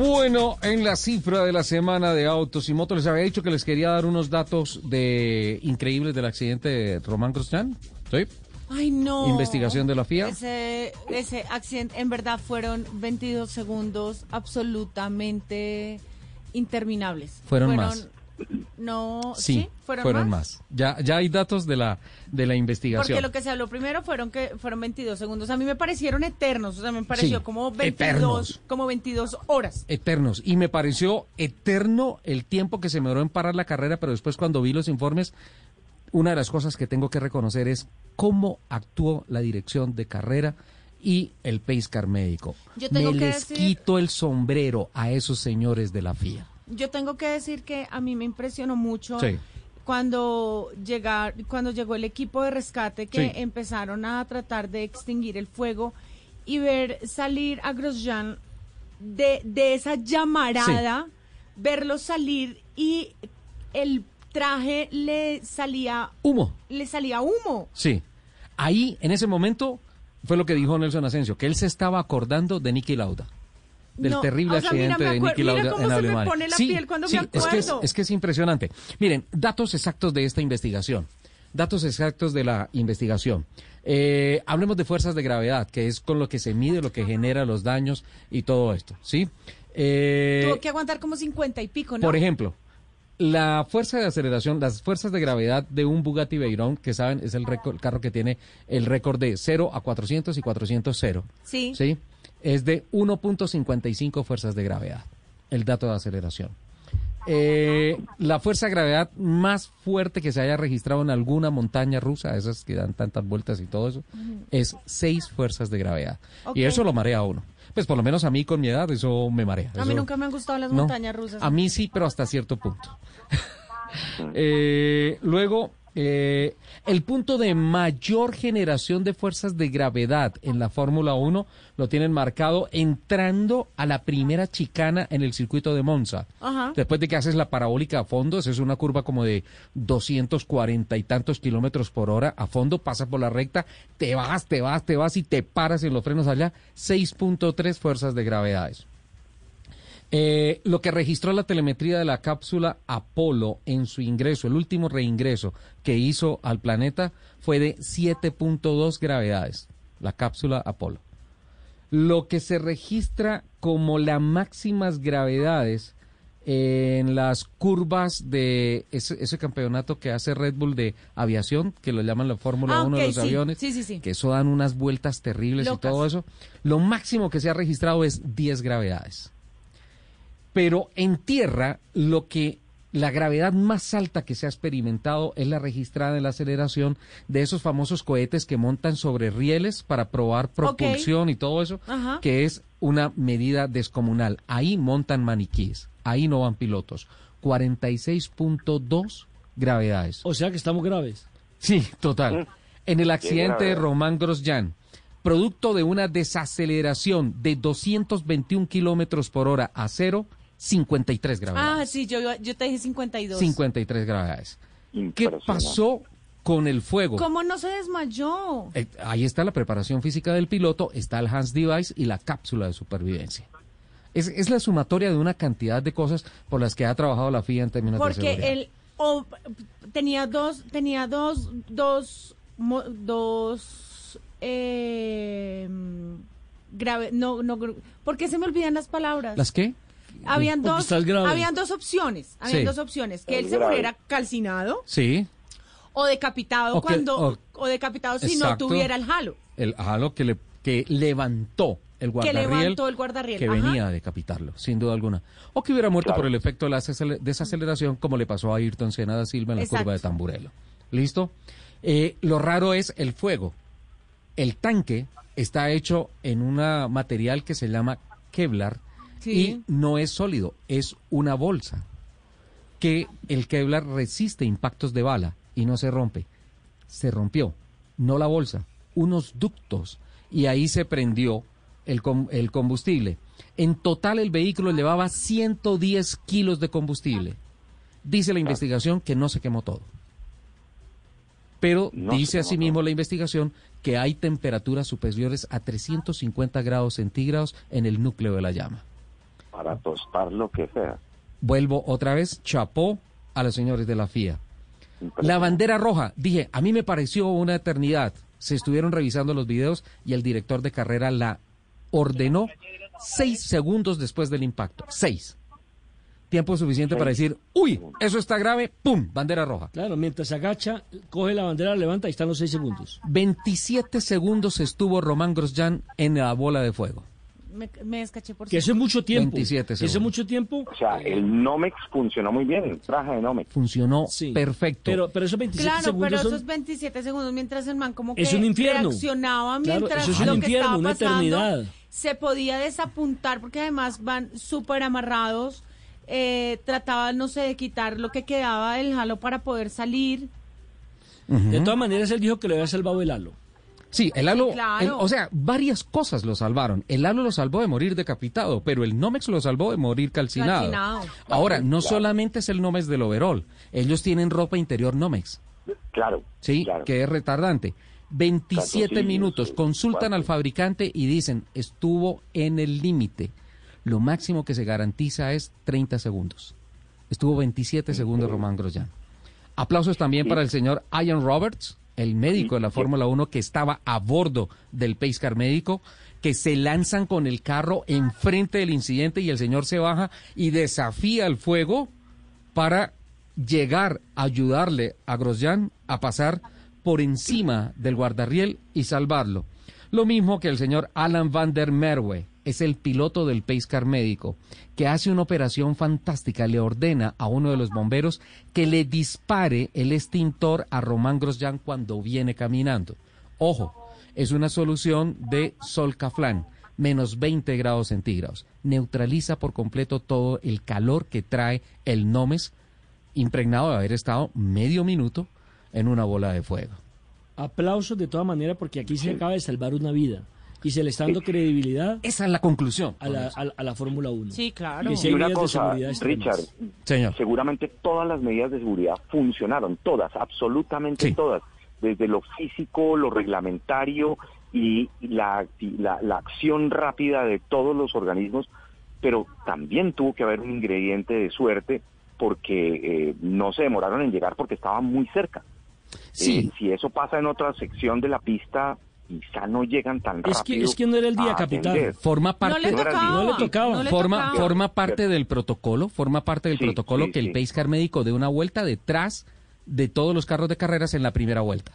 Bueno, en la cifra de la semana de autos y motos, les había dicho que les quería dar unos datos de increíbles del accidente de Román Grosjean. ¿Sí? Ay, no. Investigación de la FIA. Ese, ese accidente, en verdad, fueron 22 segundos absolutamente interminables. Fueron más. No, Sí, sí, fueron, más. Ya, ya hay datos de la, de la investigación. Porque lo que se habló primero fueron que fueron 22 segundos. A mí me parecieron eternos, o sea, me pareció Sí, como 22, eternos. como 22 horas. Eternos. Y me pareció eterno el tiempo que se me duró en parar la carrera, pero después cuando vi los informes, una de las cosas que tengo que reconocer es cómo actuó la dirección de carrera y el pace car médico. Yo tengo me que les decir- quito el sombrero a esos señores de la FIA. Yo tengo que decir que a mí me impresionó mucho Sí. cuando llegar, cuando llegó el equipo de rescate que Sí. empezaron a tratar de extinguir el fuego y ver salir a Grosjean de, de esa llamarada, verlo salir y el traje le salía Humo. le salía humo. Sí. Ahí, en ese momento, fue lo que dijo Nelson Asensio, que él se estaba acordando de Nicky Lauda. Del No, terrible o sea, mira, accidente de mira Lauda en me Alemania. pone la sí, piel cuando sí, me es que es, acuerdo. es que es impresionante. Miren, datos exactos de esta investigación. Datos exactos de la investigación. Eh, hablemos de fuerzas de gravedad, que es con lo que se mide, lo que genera los daños y todo esto, ¿sí? Eh, Tuvo que aguantar como 50 y pico, ¿no? por ejemplo, la fuerza de aceleración, las fuerzas de gravedad de un Bugatti Veyron, que saben, es el, récord- el carro que tiene el récord de 0 a 400 y 400 0. Sí. ¿sí? Es de 1.55 fuerzas de gravedad, el dato de aceleración. Eh, la fuerza de gravedad más fuerte que se haya registrado en alguna montaña rusa, esas que dan tantas vueltas y todo eso, es 6 fuerzas de gravedad. Y eso lo marea a uno. Pues por lo menos a mí con mi edad eso me marea. A mí Eso- nunca me han gustado las no, montañas rusas. A mí sí, pero hasta cierto punto. Eh, luego, eh, el punto de mayor generación de fuerzas de gravedad en la Fórmula 1 lo tienen marcado entrando a la primera chicana en el circuito de Monza. Ajá. Después de que haces la parabólica a fondo, esa es una curva como de 240 y tantos kilómetros por hora a fondo, pasas por la recta, te vas, te vas, te vas y te paras en los frenos allá, 6.3 fuerzas de gravedades. Eh, lo que registró la telemetría de la cápsula Apolo en su ingreso, el último reingreso que hizo al planeta fue de 7.2 gravedades, la cápsula Apolo. Lo que se registra como las máximas gravedades en las curvas de ese, ese campeonato que hace Red Bull de aviación, que lo llaman la Fórmula Ah, 1 ok, de los sí. aviones, Sí, sí, sí. que eso dan unas vueltas terribles y todo eso, lo máximo que se ha registrado es 10 gravedades. Pero en tierra, lo que la gravedad más alta que se ha experimentado es la registrada en la aceleración de esos famosos cohetes que montan sobre rieles para probar propulsión y todo eso, Ajá. que es una medida descomunal. Ahí montan maniquíes, ahí no van pilotos. 46.2 gravedades. O sea que estamos graves. Sí, total. En el accidente de. Román Grosjean, producto de una desaceleración de 221 kilómetros por hora a cero, 53 gravedades. Ah, sí, yo, yo te dije 52. 53 gravedades. ¿Qué pasó con el fuego? ¿Cómo no se desmayó? Eh, ahí está la preparación física del piloto, está el Hans Device y la cápsula de supervivencia. Es, es la sumatoria de una cantidad de cosas por las que ha trabajado la FIA en términos de Porque seguridad. él tenía dos, tenía dos, dos, mo- dos, eh, grave, no, no, gr- ¿por qué se me olvidan las palabras? ¿Las qué? Habían dos, habían dos opciones, habían Sí. dos opciones, que él se muriera calcinado Sí, o decapitado O que- cuando o- o, decapitado si no tuviera el halo. el halo que, le, que levantó el Que guardarriel. levantó el guardarriel, Que ajá. venía a decapitarlo, sin duda alguna. O que hubiera muerto por el efecto de la acele- desaceleración, como le pasó a Ayrton Senna da Silva en la Exacto. curva de Tamburello. ¿Listo? Eh, lo raro es el fuego. El tanque está hecho en un material que se llama Kevlar Sí. y no es sólido, es una bolsa que el Kevlar resiste impactos de bala y no se rompe. Se rompió, no la bolsa, unos ductos y ahí se prendió el, com- el combustible. En total el vehículo llevaba 110 kilos de combustible. Dice la investigación que no se quemó todo. Pero No dice asimismo la investigación que hay temperaturas superiores a 350 grados centígrados en el núcleo de la llama. Para tostar lo que sea. Vuelvo otra vez, chapó a los señores de la FIA. La bandera roja, dije, a mí me pareció una eternidad. Se estuvieron revisando los videos y el director de carrera la ordenó seis segundos después del impacto. Seis. Tiempo suficiente para decir, uy, eso está grave, ¡pum! Bandera roja. Claro, mientras se agacha, coge la bandera, la levanta y están los seis segundos. 27 segundos estuvo Román Grosjean en la bola de fuego. Me, me descaché por Que es mucho tiempo. 27 Eso es segundos. mucho tiempo. O sea, el Nomex funcionó muy bien, el traje de Nomex. Funcionó perfecto. Pero, pero esos 27 Claro, segundos pero son- esos 27 segundos mientras el man como que Es un infierno. reaccionaba Claro, mientras eso es un lo que infierno, estaba una pasando eternidad. se podía desapuntar porque además van súper amarrados. Eh, trataban, no sé, de quitar lo que quedaba del halo para poder salir. De todas maneras, él dijo que le había salvado el halo. Sí, el halo, Sí, claro. el- o sea, varias cosas lo salvaron. El halo lo salvó de morir decapitado, pero el Nomex lo salvó de morir calcinado. Calcinado. Ahora, no Claro. solamente es el Nomex del overall, ellos tienen ropa interior Nomex, Claro. sí, claro. que es retardante. 27 Claro, sí, minutos, sí, consultan al fabricante y dicen, estuvo en el límite. Lo máximo que se garantiza es 30 segundos. Estuvo 27 segundos Román Grosjean. Aplausos también para el señor Ian Roberts, el médico de la Fórmula 1 que estaba a bordo del Pace Car médico, que se lanzan con el carro enfrente del incidente y el señor se baja y desafía el fuego para llegar a ayudarle a Grosjean a pasar por encima del guardarriel y salvarlo. Lo mismo que el señor Alan van der Merwe, es el piloto del Pace Car médico, que hace una operación fantástica, le ordena a uno de los bomberos que le dispare el extintor a Román Grosjean cuando viene caminando. Ojo, es una solución de Solcaflan, menos 20 grados centígrados. Neutraliza por completo todo el calor que trae el Nomes, impregnado de haber estado medio minuto en una bola de fuego. Aplausos de todas maneras porque aquí se acaba de salvar una vida y se le está dando credibilidad. Esa es la conclusión. A la, a, a la Fórmula 1. Sí, claro. Que si Y una cosa. Richard, Señor. seguramente todas las medidas de seguridad funcionaron, todas, absolutamente Sí. todas, desde lo físico, lo reglamentario y la, y la, la acción rápida de todos los organismos, pero también tuvo que haber un ingrediente de suerte porque eh, no se demoraron en llegar porque estaban muy cerca. Sí. Eh, si eso pasa en otra sección de la pista, quizá no llegan tan Es rápido. que, es que no era el día, capitán. Forma parte, le tocaba. No le tocaba. No le forma, tocaba. forma parte del protocolo, forma parte del Sí, protocolo sí, que el sí. Pace Car médico dé una vuelta detrás de todos los carros de carreras en la primera vuelta.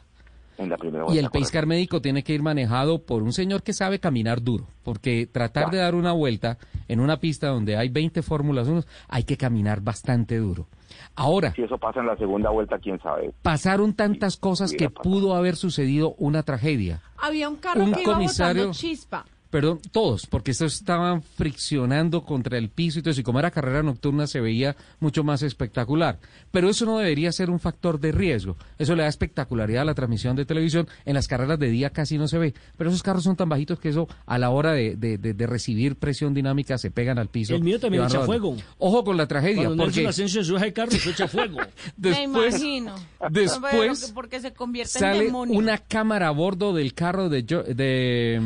En la primera Y vuelta, el Pace Car médico tiene que ir manejado por un señor que sabe caminar duro, porque tratar de dar una vuelta en una pista donde hay 20 Fórmulas 1, hay que caminar bastante duro. Ahora, Si eso pasa en la segunda vuelta, quién sabe. pasaron tantas cosas que pudo haber sucedido una tragedia. Había un carro Un que iba comisario- botando chispa. Perdón, todos, porque estos estaban friccionando contra el piso y todo eso, y como era carrera nocturna se veía mucho más espectacular. Pero eso no debería ser un factor de riesgo. Eso le da espectacularidad a la transmisión de televisión. En las carreras de día casi no se ve. Pero esos carros son tan bajitos que eso, a la hora de, de- de- de recibir presión dinámica, se pegan al piso. El mío también echa rodando. fuego. Ojo con la tragedia, Cuando porque Nelson Asensio se sube al carro, se echa fuego. Me después, imagino. después Pero porque se convierte en sale demonio. una cámara a bordo del carro de, de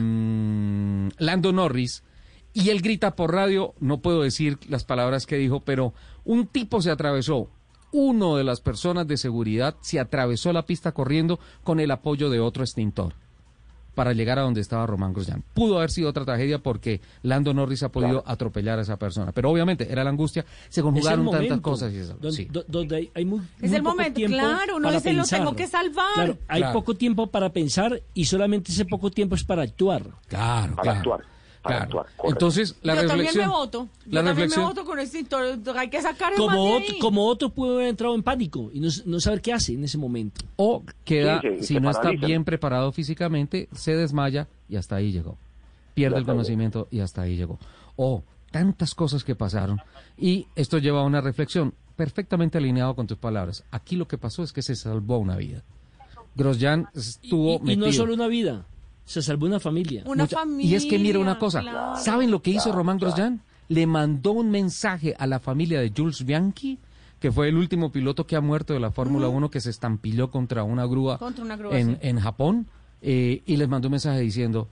mm, Lando Norris y él grita por radio, no puedo decir las palabras que dijo, pero un tipo se atravesó, uno de las personas de seguridad se atravesó la pista corriendo con el apoyo de otro extintor para llegar a donde estaba Román Grosjean. Pudo haber sido otra tragedia porque Lando Norris ha podido atropellar a esa persona, pero obviamente era la angustia, se conjugaron Es el tantas cosas y eso. Donde, sí. do- donde hay, hay muy, Es muy el poco momento, tiempo claro, para dice, lo pensar. tengo que salvar. Claro, hay Claro. poco tiempo para pensar y solamente ese poco tiempo es para actuar. Claro, Para claro. actuar, para claro. actuar, correcto. Entonces, la Yo también reflexión. me voto. Yo la también me reflexión. voto con este. Hay que sacar más Como ahí. como otro puede haber entrado en pánico y no, no saber qué hace en ese momento. O queda, Sí, si no está bien preparado físicamente, se desmaya y hasta ahí llegó. Pierde Ya el conocimiento y hasta ahí llegó. O tantas cosas que pasaron. Y esto lleva a una reflexión perfectamente alineado con tus palabras. Aquí lo que pasó es que se salvó una vida. Grosjean estuvo Y, y no metido. solo una vida, se salvó una familia. Una Mucha- familia. Y es que mira una cosa, claro. ¿saben lo que hizo Román Grosjean? Le mandó un mensaje a la familia de Jules Bianchi, que fue el último piloto que ha muerto de la Fórmula 1 que se estampilló contra una grúa, Contra una grúa, en, sí. en Japón, eh, y les mandó un mensaje diciendo,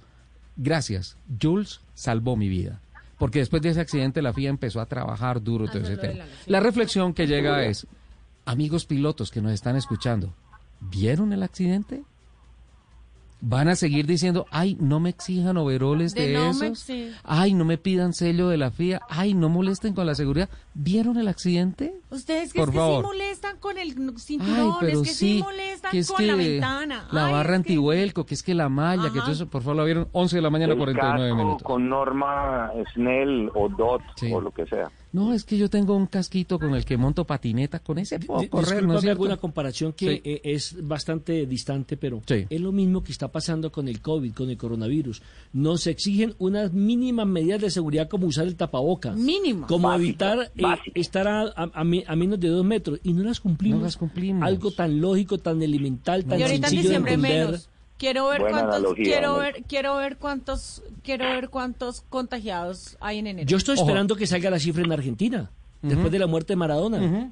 gracias, Jules salvó mi vida. Porque después de ese accidente la FIA empezó a trabajar duro todo ese tema. La reflexión que llega es, amigos pilotos que nos están escuchando, ¿vieron el accidente? Van a seguir diciendo, ay, no me exijan overoles de, De no me esos. Ay, no me pidan sello de la FIA. Ay, no molesten con la seguridad. ¿Vieron el accidente? Ustedes que Por es que favor. sí molestan con el Ay, cinturón, pero es que sí, sí, molestan que es con que la ventana. la Ay, barra es que- es que la malla, que todo eso, por favor, lo vieron 11 de la mañana, el 49 casco minutos. con norma Snell o DOT Sí. o lo que sea. No, es que yo tengo un casquito con el que monto patineta, con ese puedo correr, ¿no es discúlpame, cierto? hago una comparación que Sí. eh, es bastante distante, pero Sí. es lo mismo que está pasando con el COVID, con el coronavirus. Nos exigen unas mínimas medidas de seguridad como usar el tapaboca, Mínimo. como Básico, evitar eh, estar a, a- a mi- a menos de dos metros y no las cumplimos. No las cumplimos. Algo tan lógico, tan elemental, tan Y ahorita sencillo de entender. menos. Quiero ver Buena cuántos, analogía, quiero ver, quiero ver cuántos, quiero ver cuántos contagiados hay en enero. Yo estoy Ojo. esperando que salga la cifra en Argentina, después de la muerte de Maradona.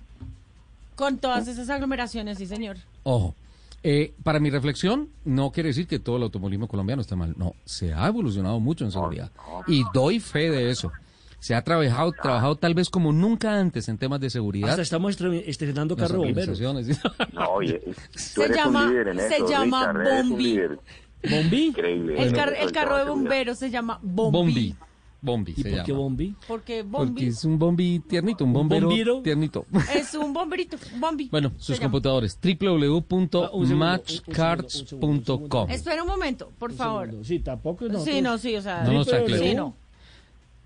Con todas esas aglomeraciones, sí, señor. Ojo. Eh, para mi reflexión, no quiere decir que todo el automovilismo colombiano está mal. No, se ha evolucionado mucho en seguridad. Y doy fe de eso. Se ha trabajado, trabajado tal vez como nunca antes en temas de seguridad. Hasta estamos estre- estrenando carro de bomberos. No, oye, tú Se eres llama- un líder en se eso, llama Richard, Bombi. ¿Bombi? Increíble. El, car- es carro de bomberos se llama Bombi. Bombi. Bombi ¿Y se por qué llama. Bombi? Porque Porque Bombi es un bombi tiernito, un bombero tiernito. es un bomberito. Bombi. Bueno, sus computadores www.matchcards.com. Espera un momento, por Un favor. segundo. Sí, tampoco no. Sí, no, sí, o sea. No nos sí, no.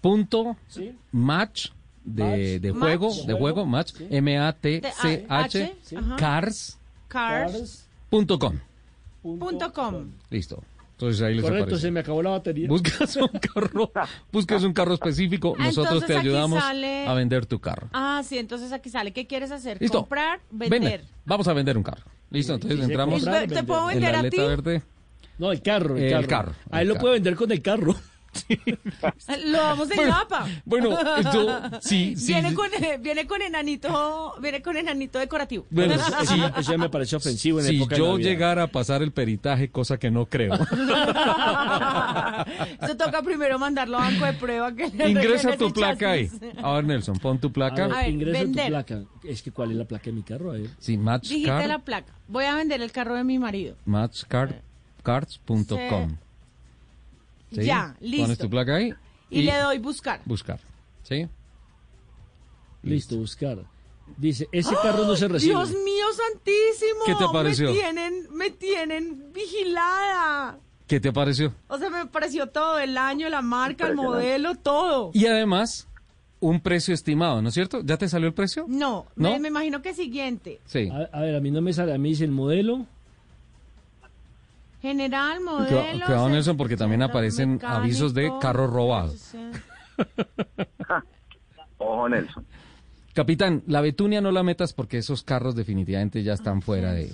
Punto Sí. match de, de Match. juego, de juego, match, M-A-T-C-H, De- ah, H, ajá. cars.com. Cars.com. Listo. Entonces ahí les Correcto, aparece. se me acabó la batería. Buscas un carro, buscas un carro específico, Ah, nosotros entonces te ayudamos sale- a vender tu carro. Ah, sí, entonces aquí sale. ¿Qué quieres hacer? Listo. Comprar, Vende. vender. Vamos a vender un carro. Listo, entonces sí, sí, entramos comprar, ¿Te vender. puedo en vender la a ti? verde. No, el carro, el, El carro. carro, A el él lo carro. puede vender con el carro. Lo vamos en Bueno, mapa. bueno, esto, sí, sí, Viene sí. con, eh, viene con enanito, viene con enanito decorativo. Bueno, Eso, eso- sí. eso ya me pareció ofensivo en Si época de yo llegara a pasar el peritaje, cosa que no creo. Eso toca primero mandarlo a banco de prueba. Que Ingresa tu placa ahí. A ver, Nelson, pon tu A placa. ver, A ver, ingresa vender. tu placa. Es que, ¿cuál es la placa de mi carro? A ver. Sí, Digite matchcar, la placa. Voy a vender el carro de mi marido. matchcards.com. ¿Sí? Ya, listo. Pones tu placa ahí Y, le doy buscar. buscar. ¿Sí? Listo, buscar. Dice, ese carro no se recibe. Dios mío santísimo. ¿Qué te pareció? Me tienen, me tienen vigilada. ¿Qué te pareció? O sea, me pareció todo, el año, la marca, el modelo, todo. Y además, un precio estimado, ¿no es cierto? ¿Ya te salió el precio? No, ¿No? Me, me imagino que siguiente. Sí. A, a ver, a mí no me sale. A mí dice el modelo. General, modelo. cuidado, Nelson, porque también aparecen mecánico, avisos de carro robado. Ojo, Nelson. Capitán, la Betunia no la metas porque esos carros definitivamente ya están fuera de,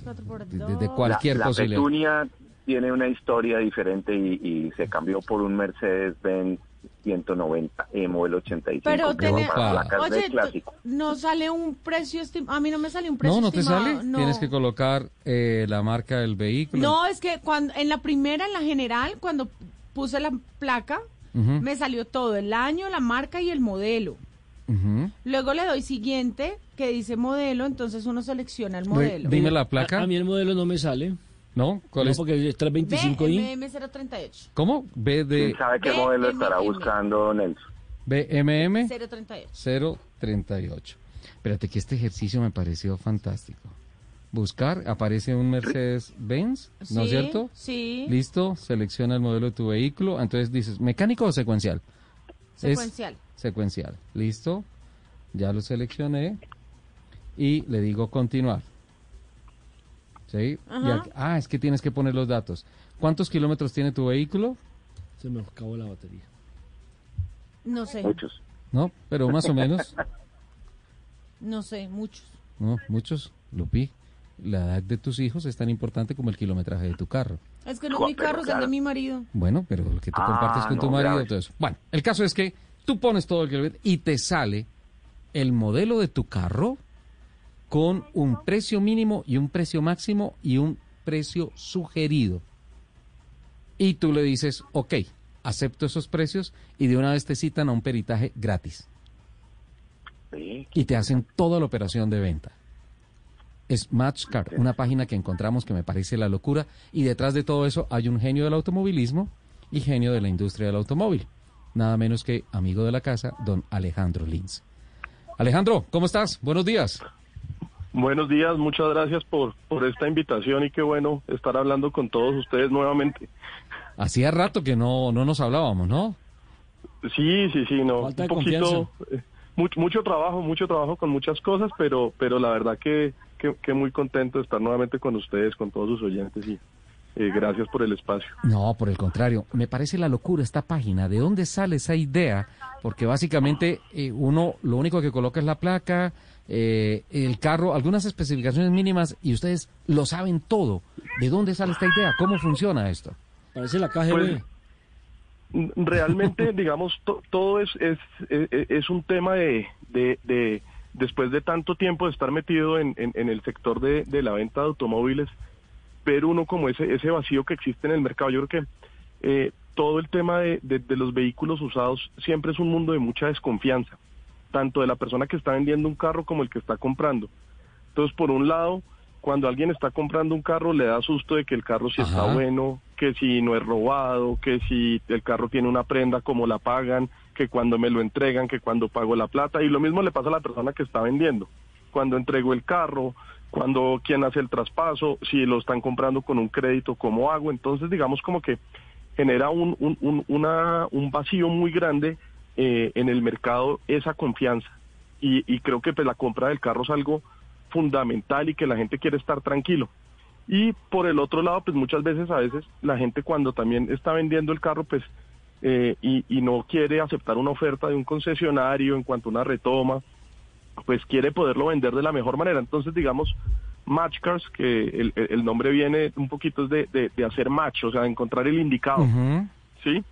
de- de cualquier la, la posibilidad. Petunia tiene una historia diferente y, y se cambió por un Mercedes-Benz 190 E modelo 85. Pero tiene, placas de oye, clásico. no sale un precio estimado. A mí no me sale un precio No, no te estimado. sale. No. Tienes que colocar eh, la marca del vehículo. No, es que cuando en la primera, en la general, cuando puse la placa, me salió todo, el año, la marca y el modelo. Luego le doy siguiente, que dice modelo, entonces uno selecciona el modelo. Dime la A, placa. a mí el modelo no me sale. ¿No? ¿Cuál No, es? porque es 325i. BMM038. ¿Cómo? B de ¿Quién sabe qué modelo estará buscando Nelson? BMM 038. 038. Espérate que este ejercicio me pareció fantástico. Buscar, aparece un Mercedes-Benz, ¿no es Sí, cierto? sí. Listo, selecciona el modelo de tu vehículo. Entonces dices, ¿mecánico o secuencial? Es Secuencial. secuencial. Listo, ya lo seleccioné y le digo continuar. ¿Sí? Y Ajá. aquí- ah, es que tienes que poner los datos. ¿Cuántos kilómetros tiene tu vehículo? Se me acabó la batería. No sé. Muchos. ¿No? Pero más o menos. No sé, muchos. No, muchos, Lupi. La edad de tus hijos es tan importante como el kilometraje de tu carro. Es que no es mi Pero carro, es el de mi marido. Bueno, pero lo que tú Ah, compartes con tu no, marido, grave. todo eso. Bueno, el caso es que tú pones todo el kilómetro y te sale el modelo de tu carro con un precio mínimo y un precio máximo y un precio sugerido. Y tú le dices, ok, acepto esos precios y de una vez te citan a un peritaje gratis. Sí. y te hacen toda la operación de venta. Es Matchcar, una página que encontramos que me parece la locura y detrás de todo eso hay un genio del automovilismo y genio de la industria del automóvil. Nada menos que amigo de la casa, don Alejandro Lins. Alejandro, ¿cómo estás? Buenos días. Buenos días, muchas gracias por, por esta invitación y qué bueno estar hablando con todos ustedes nuevamente. Hacía rato que no, no nos hablábamos, ¿no? Sí, sí, sí, no. Falta de un poquito, confianza. eh, mucho, mucho trabajo, mucho trabajo con muchas cosas, pero, pero la verdad que, que, que muy contento de estar nuevamente con ustedes, con todos sus oyentes y eh, gracias por el espacio. No, por el contrario, me parece la locura esta página. ¿De dónde sale esa idea? Porque básicamente eh, uno lo único que coloca es la placa, eh, el carro, algunas especificaciones mínimas y ustedes lo saben todo. ¿De dónde sale esta idea? ¿Cómo funciona esto? Parece la KGB. Pues, Realmente, digamos, to- todo es, es, es, es un tema de, de, de- después de tanto tiempo de estar metido en, en, en el sector de, de la venta de automóviles, ver uno como ese, ese vacío que existe en el mercado. Yo creo que eh, todo el tema de, de- de los vehículos usados siempre es un mundo de mucha desconfianza, tanto de la persona que está vendiendo un carro como el que está comprando. Entonces, por un lado, cuando alguien está comprando un carro, le da susto de que el carro si está bueno, que si no es robado, que si el carro tiene una prenda, cómo la pagan, que cuando me lo entregan, que cuando pago la plata. Y lo mismo le pasa a la persona que está vendiendo. Cuando entrego el carro, cuando quién hace el traspaso, si lo están comprando con un crédito, cómo hago. Entonces, digamos como que genera un, un, un, una- un vacío muy grande eh, en el mercado esa confianza. Y, y creo que pues, la compra del carro es algo fundamental y que la gente quiere estar tranquilo. Y por el otro lado, pues muchas veces, a veces, la gente cuando también está vendiendo el carro, pues, eh, y, y no quiere aceptar una oferta de un concesionario en cuanto a una retoma, pues quiere poderlo vender de la mejor manera. Entonces, digamos, Match Cars, que el, el- nombre viene un poquito de, de, de hacer match, o sea, de encontrar el indicado. ¿sí?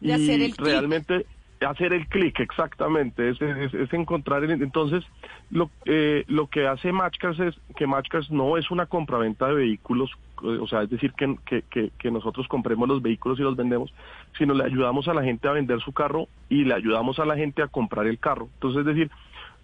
De y hacer el realmente hacer el clic, exactamente, es, es- encontrar el, entonces lo, eh, lo que hace Matchcars es que Matchcars no es una compraventa de vehículos, eh, o sea, es decir, que, que, que nosotros compremos los vehículos y los vendemos, sino le ayudamos a la gente a vender su carro y le ayudamos a la gente a comprar el carro. Entonces, es decir,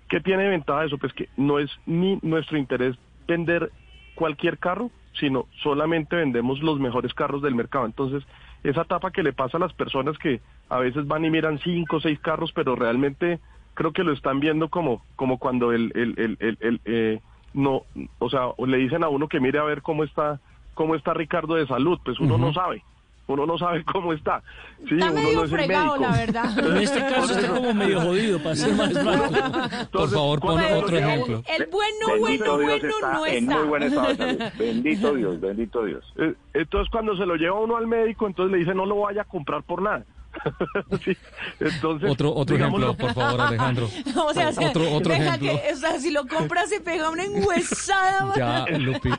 ¿qué tiene ventaja eso? Pues que no es ni nuestro interés vender cualquier carro, sino solamente vendemos los mejores carros del mercado. Entonces, esa etapa que le pasa a las personas que a veces van y miran cinco o seis carros, pero realmente creo que lo están viendo como, como cuando el, el, el, el- el, eh, no, o sea, le dicen a uno que mire a ver cómo está, cómo está Ricardo de salud, pues uno no sabe. Uno no sabe cómo está. Sí, Está uno medio no es fregado, médico. la verdad. En este caso está como medio jodido, para ser más blanco. Por favor, pon cuando otro ejemplo. El bueno, Bendito bueno, Dios bueno está no en está. muy buen estado de salud. Bendito Dios, bendito Dios. Eh, Entonces cuando se lo lleva uno al médico, entonces le dice no lo vaya a comprar por nada. Sí, Entonces, Otro, otro digámoslo- ejemplo, por favor, Alejandro. O sea, se- otro, otro deja ejemplo. que, o sea, si lo compras se pega una enguesada. Ya, Lupi.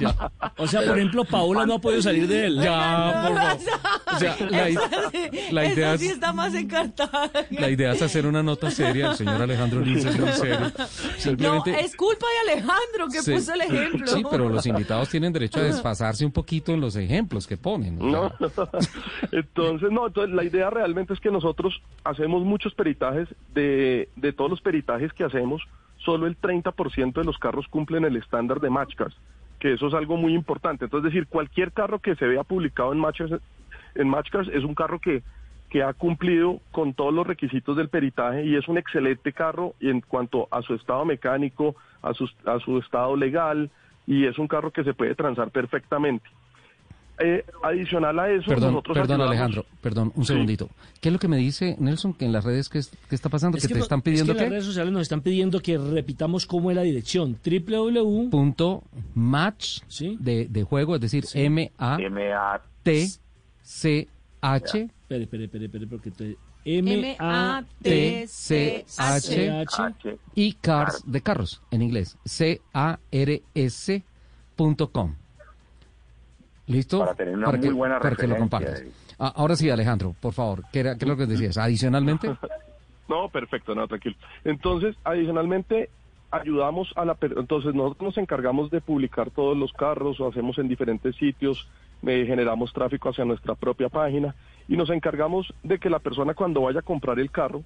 Ya. O sea, por ejemplo, Paola no ha podido salir de él. Ya, por favor. O sea, la, Esa idea sí es- está más encartada. la idea es hacer una nota seria. El señor Alejandro Lins es muy serio. No, Simplemente. es culpa de Alejandro que Sí. puso el ejemplo. Sí, pero los invitados tienen derecho a desfasarse un poquito en los ejemplos que ponen. No, sea, entonces no, entonces la idea realmente es que nosotros hacemos muchos peritajes, de, de todos los peritajes que hacemos, solo el 30% de los carros cumplen el estándar de Matchcars. que eso es algo muy importante. Entonces, es decir, cualquier carro que se vea publicado en Matchcars, en Matchcars es un carro que, que ha cumplido con todos los requisitos del peritaje y es un excelente carro en cuanto a su estado mecánico, a su, a su estado legal y es un carro que se puede transar perfectamente. Eh, adicional a eso, Perdón, nosotros perdón ayudamos- Alejandro, perdón, un Sí. segundito. ¿Qué es lo que me dice Nelson que en las redes que, es- que está pasando? Es que, te no- están es pidiendo que en las redes sociales nos están pidiendo que repitamos cómo es la dirección. www. Punto match de, de juego, es decir, M A T C H Espere, espere, espere, espere, porque te- T C H y cars de carros en inglés. C ¿Listo? Para tener una muy que, buena para que lo compartas. Ah, ahora sí, Alejandro, por favor, ¿qué, era, qué es lo que decías? Adicionalmente, No, perfecto, no, tranquilo. Entonces, adicionalmente, ayudamos a la... per- Entonces, nosotros nos encargamos de publicar todos los carros, o hacemos en diferentes sitios, eh, generamos tráfico hacia nuestra propia página y nos encargamos de que la persona cuando vaya a comprar el carro,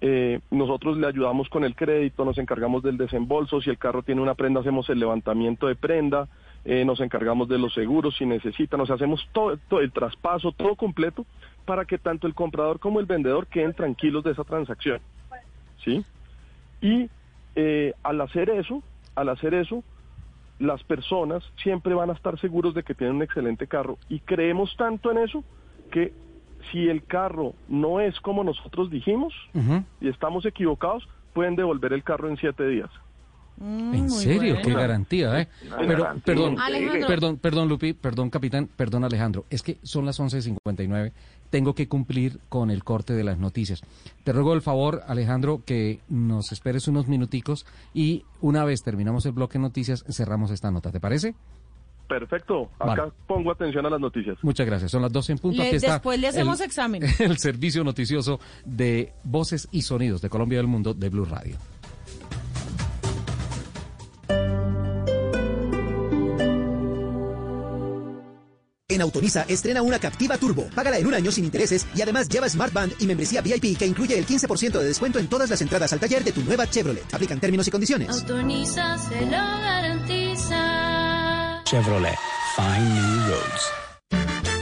eh, nosotros le ayudamos con el crédito, nos encargamos del desembolso, si el carro tiene una prenda hacemos el levantamiento de prenda, eh, nos encargamos de los seguros si necesitan, sea, hacemos todo, todo el traspaso, todo completo, para que tanto el comprador como el vendedor queden tranquilos de esa transacción, ¿sí? Y eh, al hacer eso, al hacer eso, las personas siempre van a estar seguros de que tienen un excelente carro y creemos tanto en eso que si el carro no es como nosotros dijimos y estamos equivocados, pueden devolver el carro en siete días. ¿En serio? Qué garantía, ¿eh? Una Pero, garantía perdón, perdón, perdón, Lupi, perdón, capitán, perdón, Alejandro. Es que son las 11.59. Tengo que cumplir con el corte de las noticias. Te ruego el favor, Alejandro, que nos esperes unos minuticos y una vez terminamos el bloque de noticias, cerramos esta nota. ¿Te parece? Perfecto, acá Vale. pongo atención a las noticias. Muchas gracias. Son las 12 en punto. Le- Aquí está después le hacemos el- examen. El servicio noticioso de voces y sonidos de Colombia y del mundo de Blue Radio. En Autonisa estrena una Captiva Turbo. Págala en un año sin intereses y además lleva Smart Band y membresía VIP que incluye el 15% de descuento en todas las entradas al taller de tu nueva Chevrolet. Aplican términos y condiciones. Autoriza, se lo garantiza. Chevrolet. Find new roads.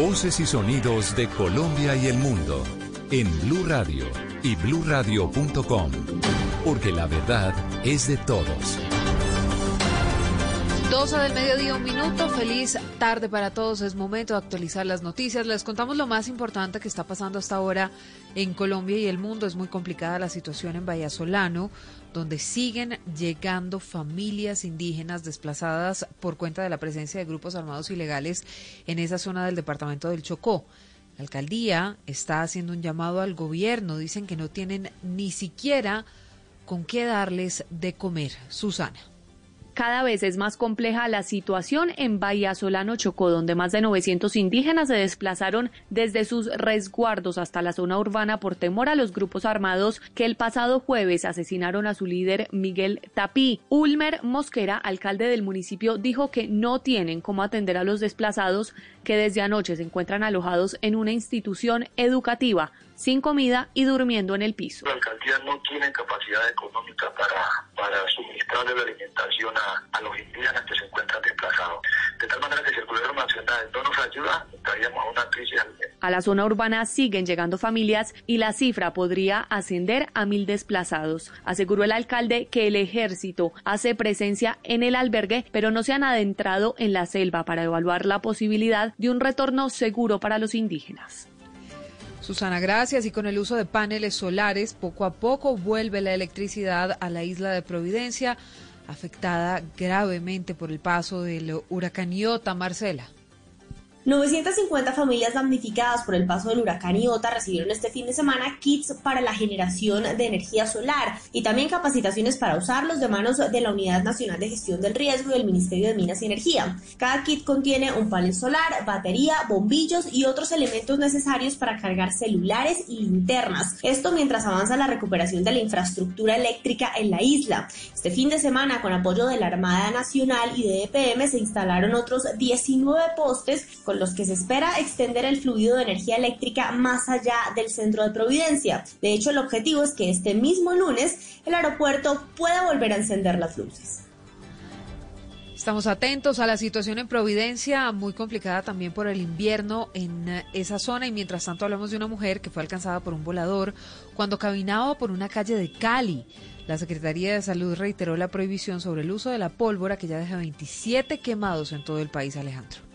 Voces y sonidos de Colombia y el mundo en Blue Radio y bluradio.com, porque la verdad es de todos. 12 del mediodía, un minuto. Feliz tarde para todos. Es momento de actualizar las noticias. Les contamos lo más importante que está pasando hasta ahora en Colombia y el mundo. Es muy complicada la situación en Vallasolano, donde siguen llegando familias indígenas desplazadas por cuenta de la presencia de grupos armados ilegales en esa zona del departamento del Chocó. La alcaldía está haciendo un llamado al gobierno. Dicen que no tienen ni siquiera con qué darles de comer. Susana. Cada vez es más compleja la situación en Bahía Solano Chocó, donde más de 900 indígenas se desplazaron desde sus resguardos hasta la zona urbana por temor a los grupos armados que el pasado jueves asesinaron a su líder Miguel Tapí. Ulmer Mosquera, alcalde del municipio, dijo que no tienen cómo atender a los desplazados que desde anoche se encuentran alojados en una institución educativa, sin comida y durmiendo en el piso. La alcaldía no tiene capacidad económica para, para suministrarle la alimentación a, a los indígenas que se encuentran desplazados. De tal manera que si el gobierno nacional no nos ayuda, estaríamos a una crisis. A la zona urbana siguen llegando familias y la cifra podría ascender a mil desplazados. Aseguró el alcalde que el ejército hace presencia en el albergue, pero no se han adentrado en la selva para evaluar la posibilidad de un retorno seguro para los indígenas. Susana, gracias. Y con el uso de paneles solares, poco a poco vuelve la electricidad a la isla de Providencia, afectada gravemente por el paso del huracán Iota, Marcela. 950 familias damnificadas por el paso del huracán Iota recibieron este fin de semana kits para la generación de energía solar y también capacitaciones para usarlos de manos de la Unidad Nacional de Gestión del Riesgo del Ministerio de Minas y Energía. Cada kit contiene un panel solar, batería, bombillos y otros elementos necesarios para cargar celulares y linternas. Esto mientras avanza la recuperación de la infraestructura eléctrica en la isla. Este fin de semana, con apoyo de la Armada Nacional y de EPM, se instalaron otros 19 postes con los que se espera extender el fluido de energía eléctrica más allá del centro de Providencia. De hecho, el objetivo es que este mismo lunes el aeropuerto pueda volver a encender las luces. Estamos atentos a la situación en Providencia, muy complicada también por el invierno en eh, esa zona y mientras tanto hablamos de una mujer que fue alcanzada por un volador cuando caminaba por una calle de Cali. La Secretaría de Salud reiteró la prohibición sobre el uso de la pólvora que ya deja 27 quemados en todo el país, Alejandro.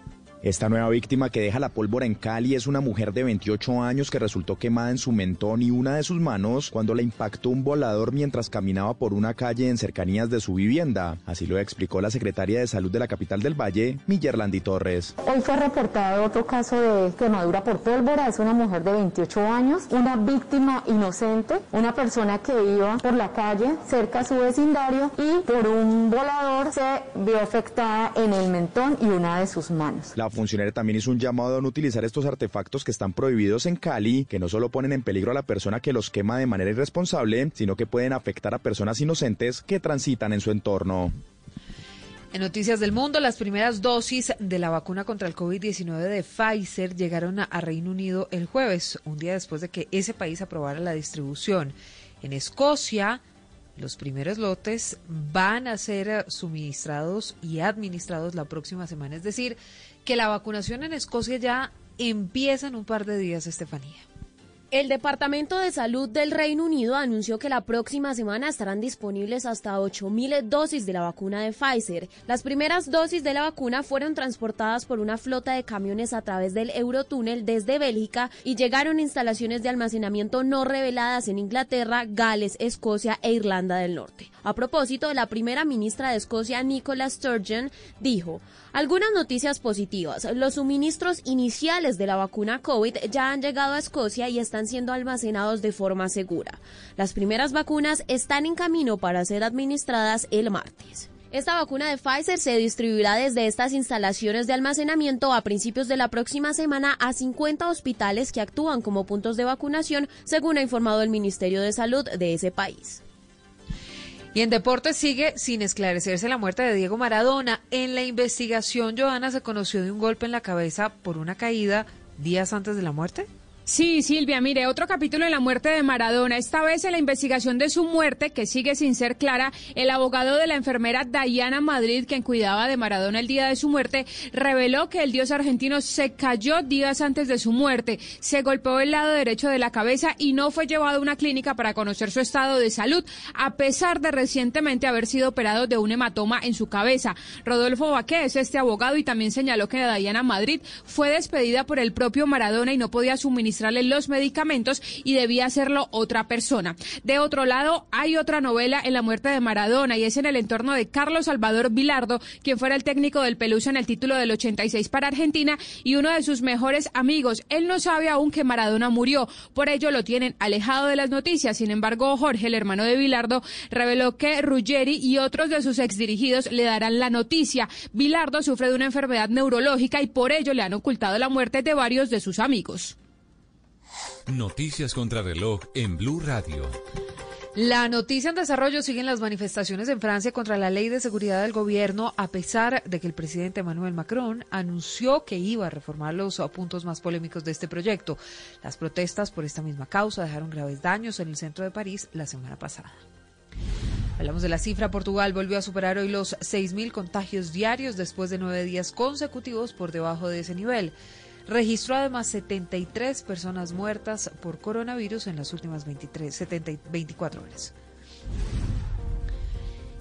Esta nueva víctima que deja la pólvora en Cali es una mujer de 28 años que resultó quemada en su mentón y una de sus manos cuando la impactó un volador mientras caminaba por una calle en cercanías de su vivienda. Así lo explicó la secretaria de Salud de la capital del Valle, Millerlandi Torres. Hoy fue reportado otro caso de quemadura por pólvora. Es una mujer de 28 años, una víctima inocente, una persona que iba por la calle cerca a su vecindario y por un volador se vio afectada en el mentón y una de sus manos. La funcionaria también hizo un llamado a no utilizar estos artefactos que están prohibidos en Cali, que no solo ponen en peligro a la persona que los quema de manera irresponsable, sino que pueden afectar a personas inocentes que transitan en su entorno. En Noticias del Mundo, las primeras dosis de la vacuna contra el COVID-19 de Pfizer llegaron a Reino Unido el jueves, un día después de que ese país aprobara la distribución. En Escocia, los primeros lotes van a ser suministrados y administrados la próxima semana, es decir, que la vacunación en Escocia ya empieza en un par de días, Estefanía. El Departamento de Salud del Reino Unido anunció que la próxima semana estarán disponibles hasta 8.000 dosis de la vacuna de Pfizer. Las primeras dosis de la vacuna fueron transportadas por una flota de camiones a través del Eurotúnel desde Bélgica y llegaron a instalaciones de almacenamiento no reveladas en Inglaterra, Gales, Escocia e Irlanda del Norte. A propósito, la primera ministra de Escocia, Nicola Sturgeon, dijo, algunas noticias positivas. Los suministros iniciales de la vacuna COVID ya han llegado a Escocia y están siendo almacenados de forma segura. Las primeras vacunas están en camino para ser administradas el martes. Esta vacuna de Pfizer se distribuirá desde estas instalaciones de almacenamiento a principios de la próxima semana a 50 hospitales que actúan como puntos de vacunación, según ha informado el Ministerio de Salud de ese país. Y en deportes sigue sin esclarecerse la muerte de Diego Maradona. En la investigación, Johanna se conoció de un golpe en la cabeza por una caída días antes de la muerte. Sí, Silvia, mire, otro capítulo en la muerte de Maradona. Esta vez en la investigación de su muerte, que sigue sin ser clara, el abogado de la enfermera Diana Madrid, quien cuidaba de Maradona el día de su muerte, reveló que el dios argentino se cayó días antes de su muerte, se golpeó el lado derecho de la cabeza y no fue llevado a una clínica para conocer su estado de salud, a pesar de recientemente haber sido operado de un hematoma en su cabeza. Rodolfo Baqué es este abogado y también señaló que Diana Madrid fue despedida por el propio Maradona y no podía suministrar los medicamentos y debía hacerlo otra persona. De otro lado, hay otra novela en la muerte de Maradona y es en el entorno de Carlos Salvador Vilardo, quien fuera el técnico del Pelusa en el título del 86 para Argentina y uno de sus mejores amigos. Él no sabe aún que Maradona murió, por ello lo tienen alejado de las noticias. Sin embargo, Jorge, el hermano de Vilardo, reveló que Ruggeri y otros de sus exdirigidos le darán la noticia. Vilardo sufre de una enfermedad neurológica y por ello le han ocultado la muerte de varios de sus amigos. Noticias contra reloj en Blue Radio. La noticia en desarrollo siguen las manifestaciones en Francia contra la ley de seguridad del gobierno, a pesar de que el presidente Emmanuel Macron anunció que iba a reformar los puntos más polémicos de este proyecto. Las protestas por esta misma causa dejaron graves daños en el centro de París la semana pasada. Hablamos de la cifra. Portugal volvió a superar hoy los 6.000 contagios diarios después de nueve días consecutivos por debajo de ese nivel. Registró además 73 personas muertas por coronavirus en las últimas 23, 70 y 24 horas.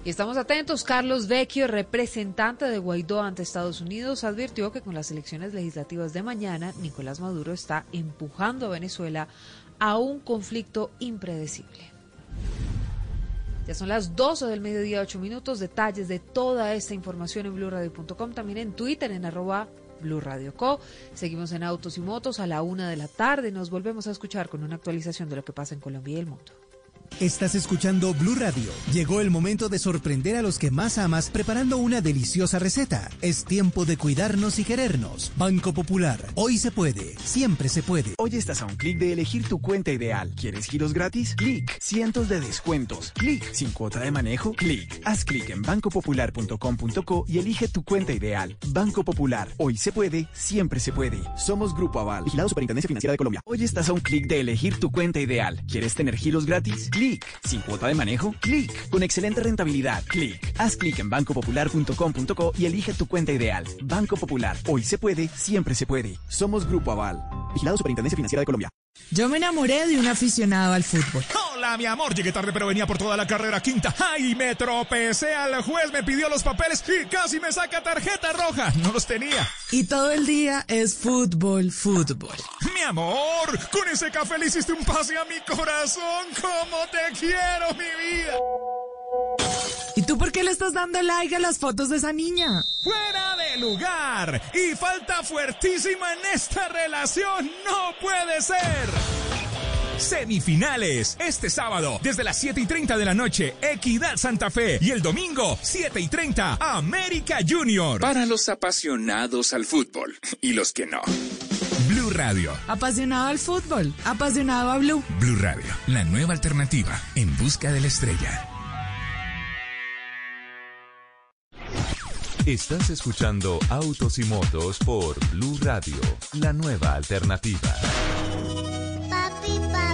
Y estamos atentos. Carlos Vecchio, representante de Guaidó ante Estados Unidos, advirtió que con las elecciones legislativas de mañana, Nicolás Maduro está empujando a Venezuela a un conflicto impredecible. Ya son las 12 del mediodía, 8 minutos. Detalles de toda esta información en blurradio.com, también en Twitter, en arroba Blue Radio Co. Seguimos en Autos y Motos a la una de la tarde. Nos volvemos a escuchar con una actualización de lo que pasa en Colombia y el mundo. Estás escuchando Blue Radio. Llegó el momento de sorprender a los que más amas preparando una deliciosa receta. Es tiempo de cuidarnos y querernos. Banco Popular. Hoy se puede. Siempre se puede. Hoy estás a un clic de elegir tu cuenta ideal. ¿Quieres giros gratis? Clic. Cientos de descuentos. Clic. Sin cuota de manejo. Clic. Haz clic en bancopopular.com.co y elige tu cuenta ideal. Banco Popular. Hoy se puede. Siempre se puede. Somos Grupo Aval. Vigilado Superintendencia Financiera de Colombia. Hoy estás a un clic de elegir tu cuenta ideal. ¿Quieres tener giros gratis? Clic. Sin cuota de manejo. Clic. Con excelente rentabilidad. Clic. Haz clic en bancopopular.com.co y elige tu cuenta ideal. Banco Popular. Hoy se puede. Siempre se puede. Somos Grupo Aval. Vigilado Superintendencia Financiera de Colombia. Yo me enamoré de un aficionado al fútbol. Hola, mi amor. Llegué tarde, pero venía por toda la carrera quinta. ¡Ay! Me tropecé al juez, me pidió los papeles y casi me saca tarjeta roja. No los tenía. Y todo el día es fútbol, fútbol. Mi amor, con ese café le hiciste un pase a mi corazón. ¡Cómo te quiero, mi vida! ¿Y tú por qué le estás dando like a las fotos de esa niña? ¡Fuera de lugar! Y falta fuertísima en esta relación. ¡No puede ser! Semifinales. Este sábado, desde las 7 y 30 de la noche, Equidad Santa Fe. Y el domingo, 7 y 30, América Junior. Para los apasionados al fútbol y los que no. Blue Radio. Apasionado al fútbol, apasionado a Blue. Blue Radio, la nueva alternativa en busca de la estrella. Estás escuchando Autos y Motos por Blue Radio, la nueva alternativa.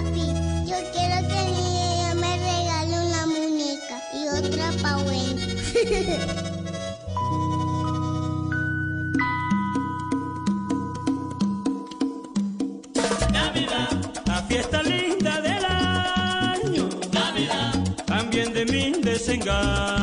Papi, yo quiero que mi niña me regale una muñeca y otra pa' Wendy. Navidad, la fiesta linda del año. Navidad, también de mi desengaño.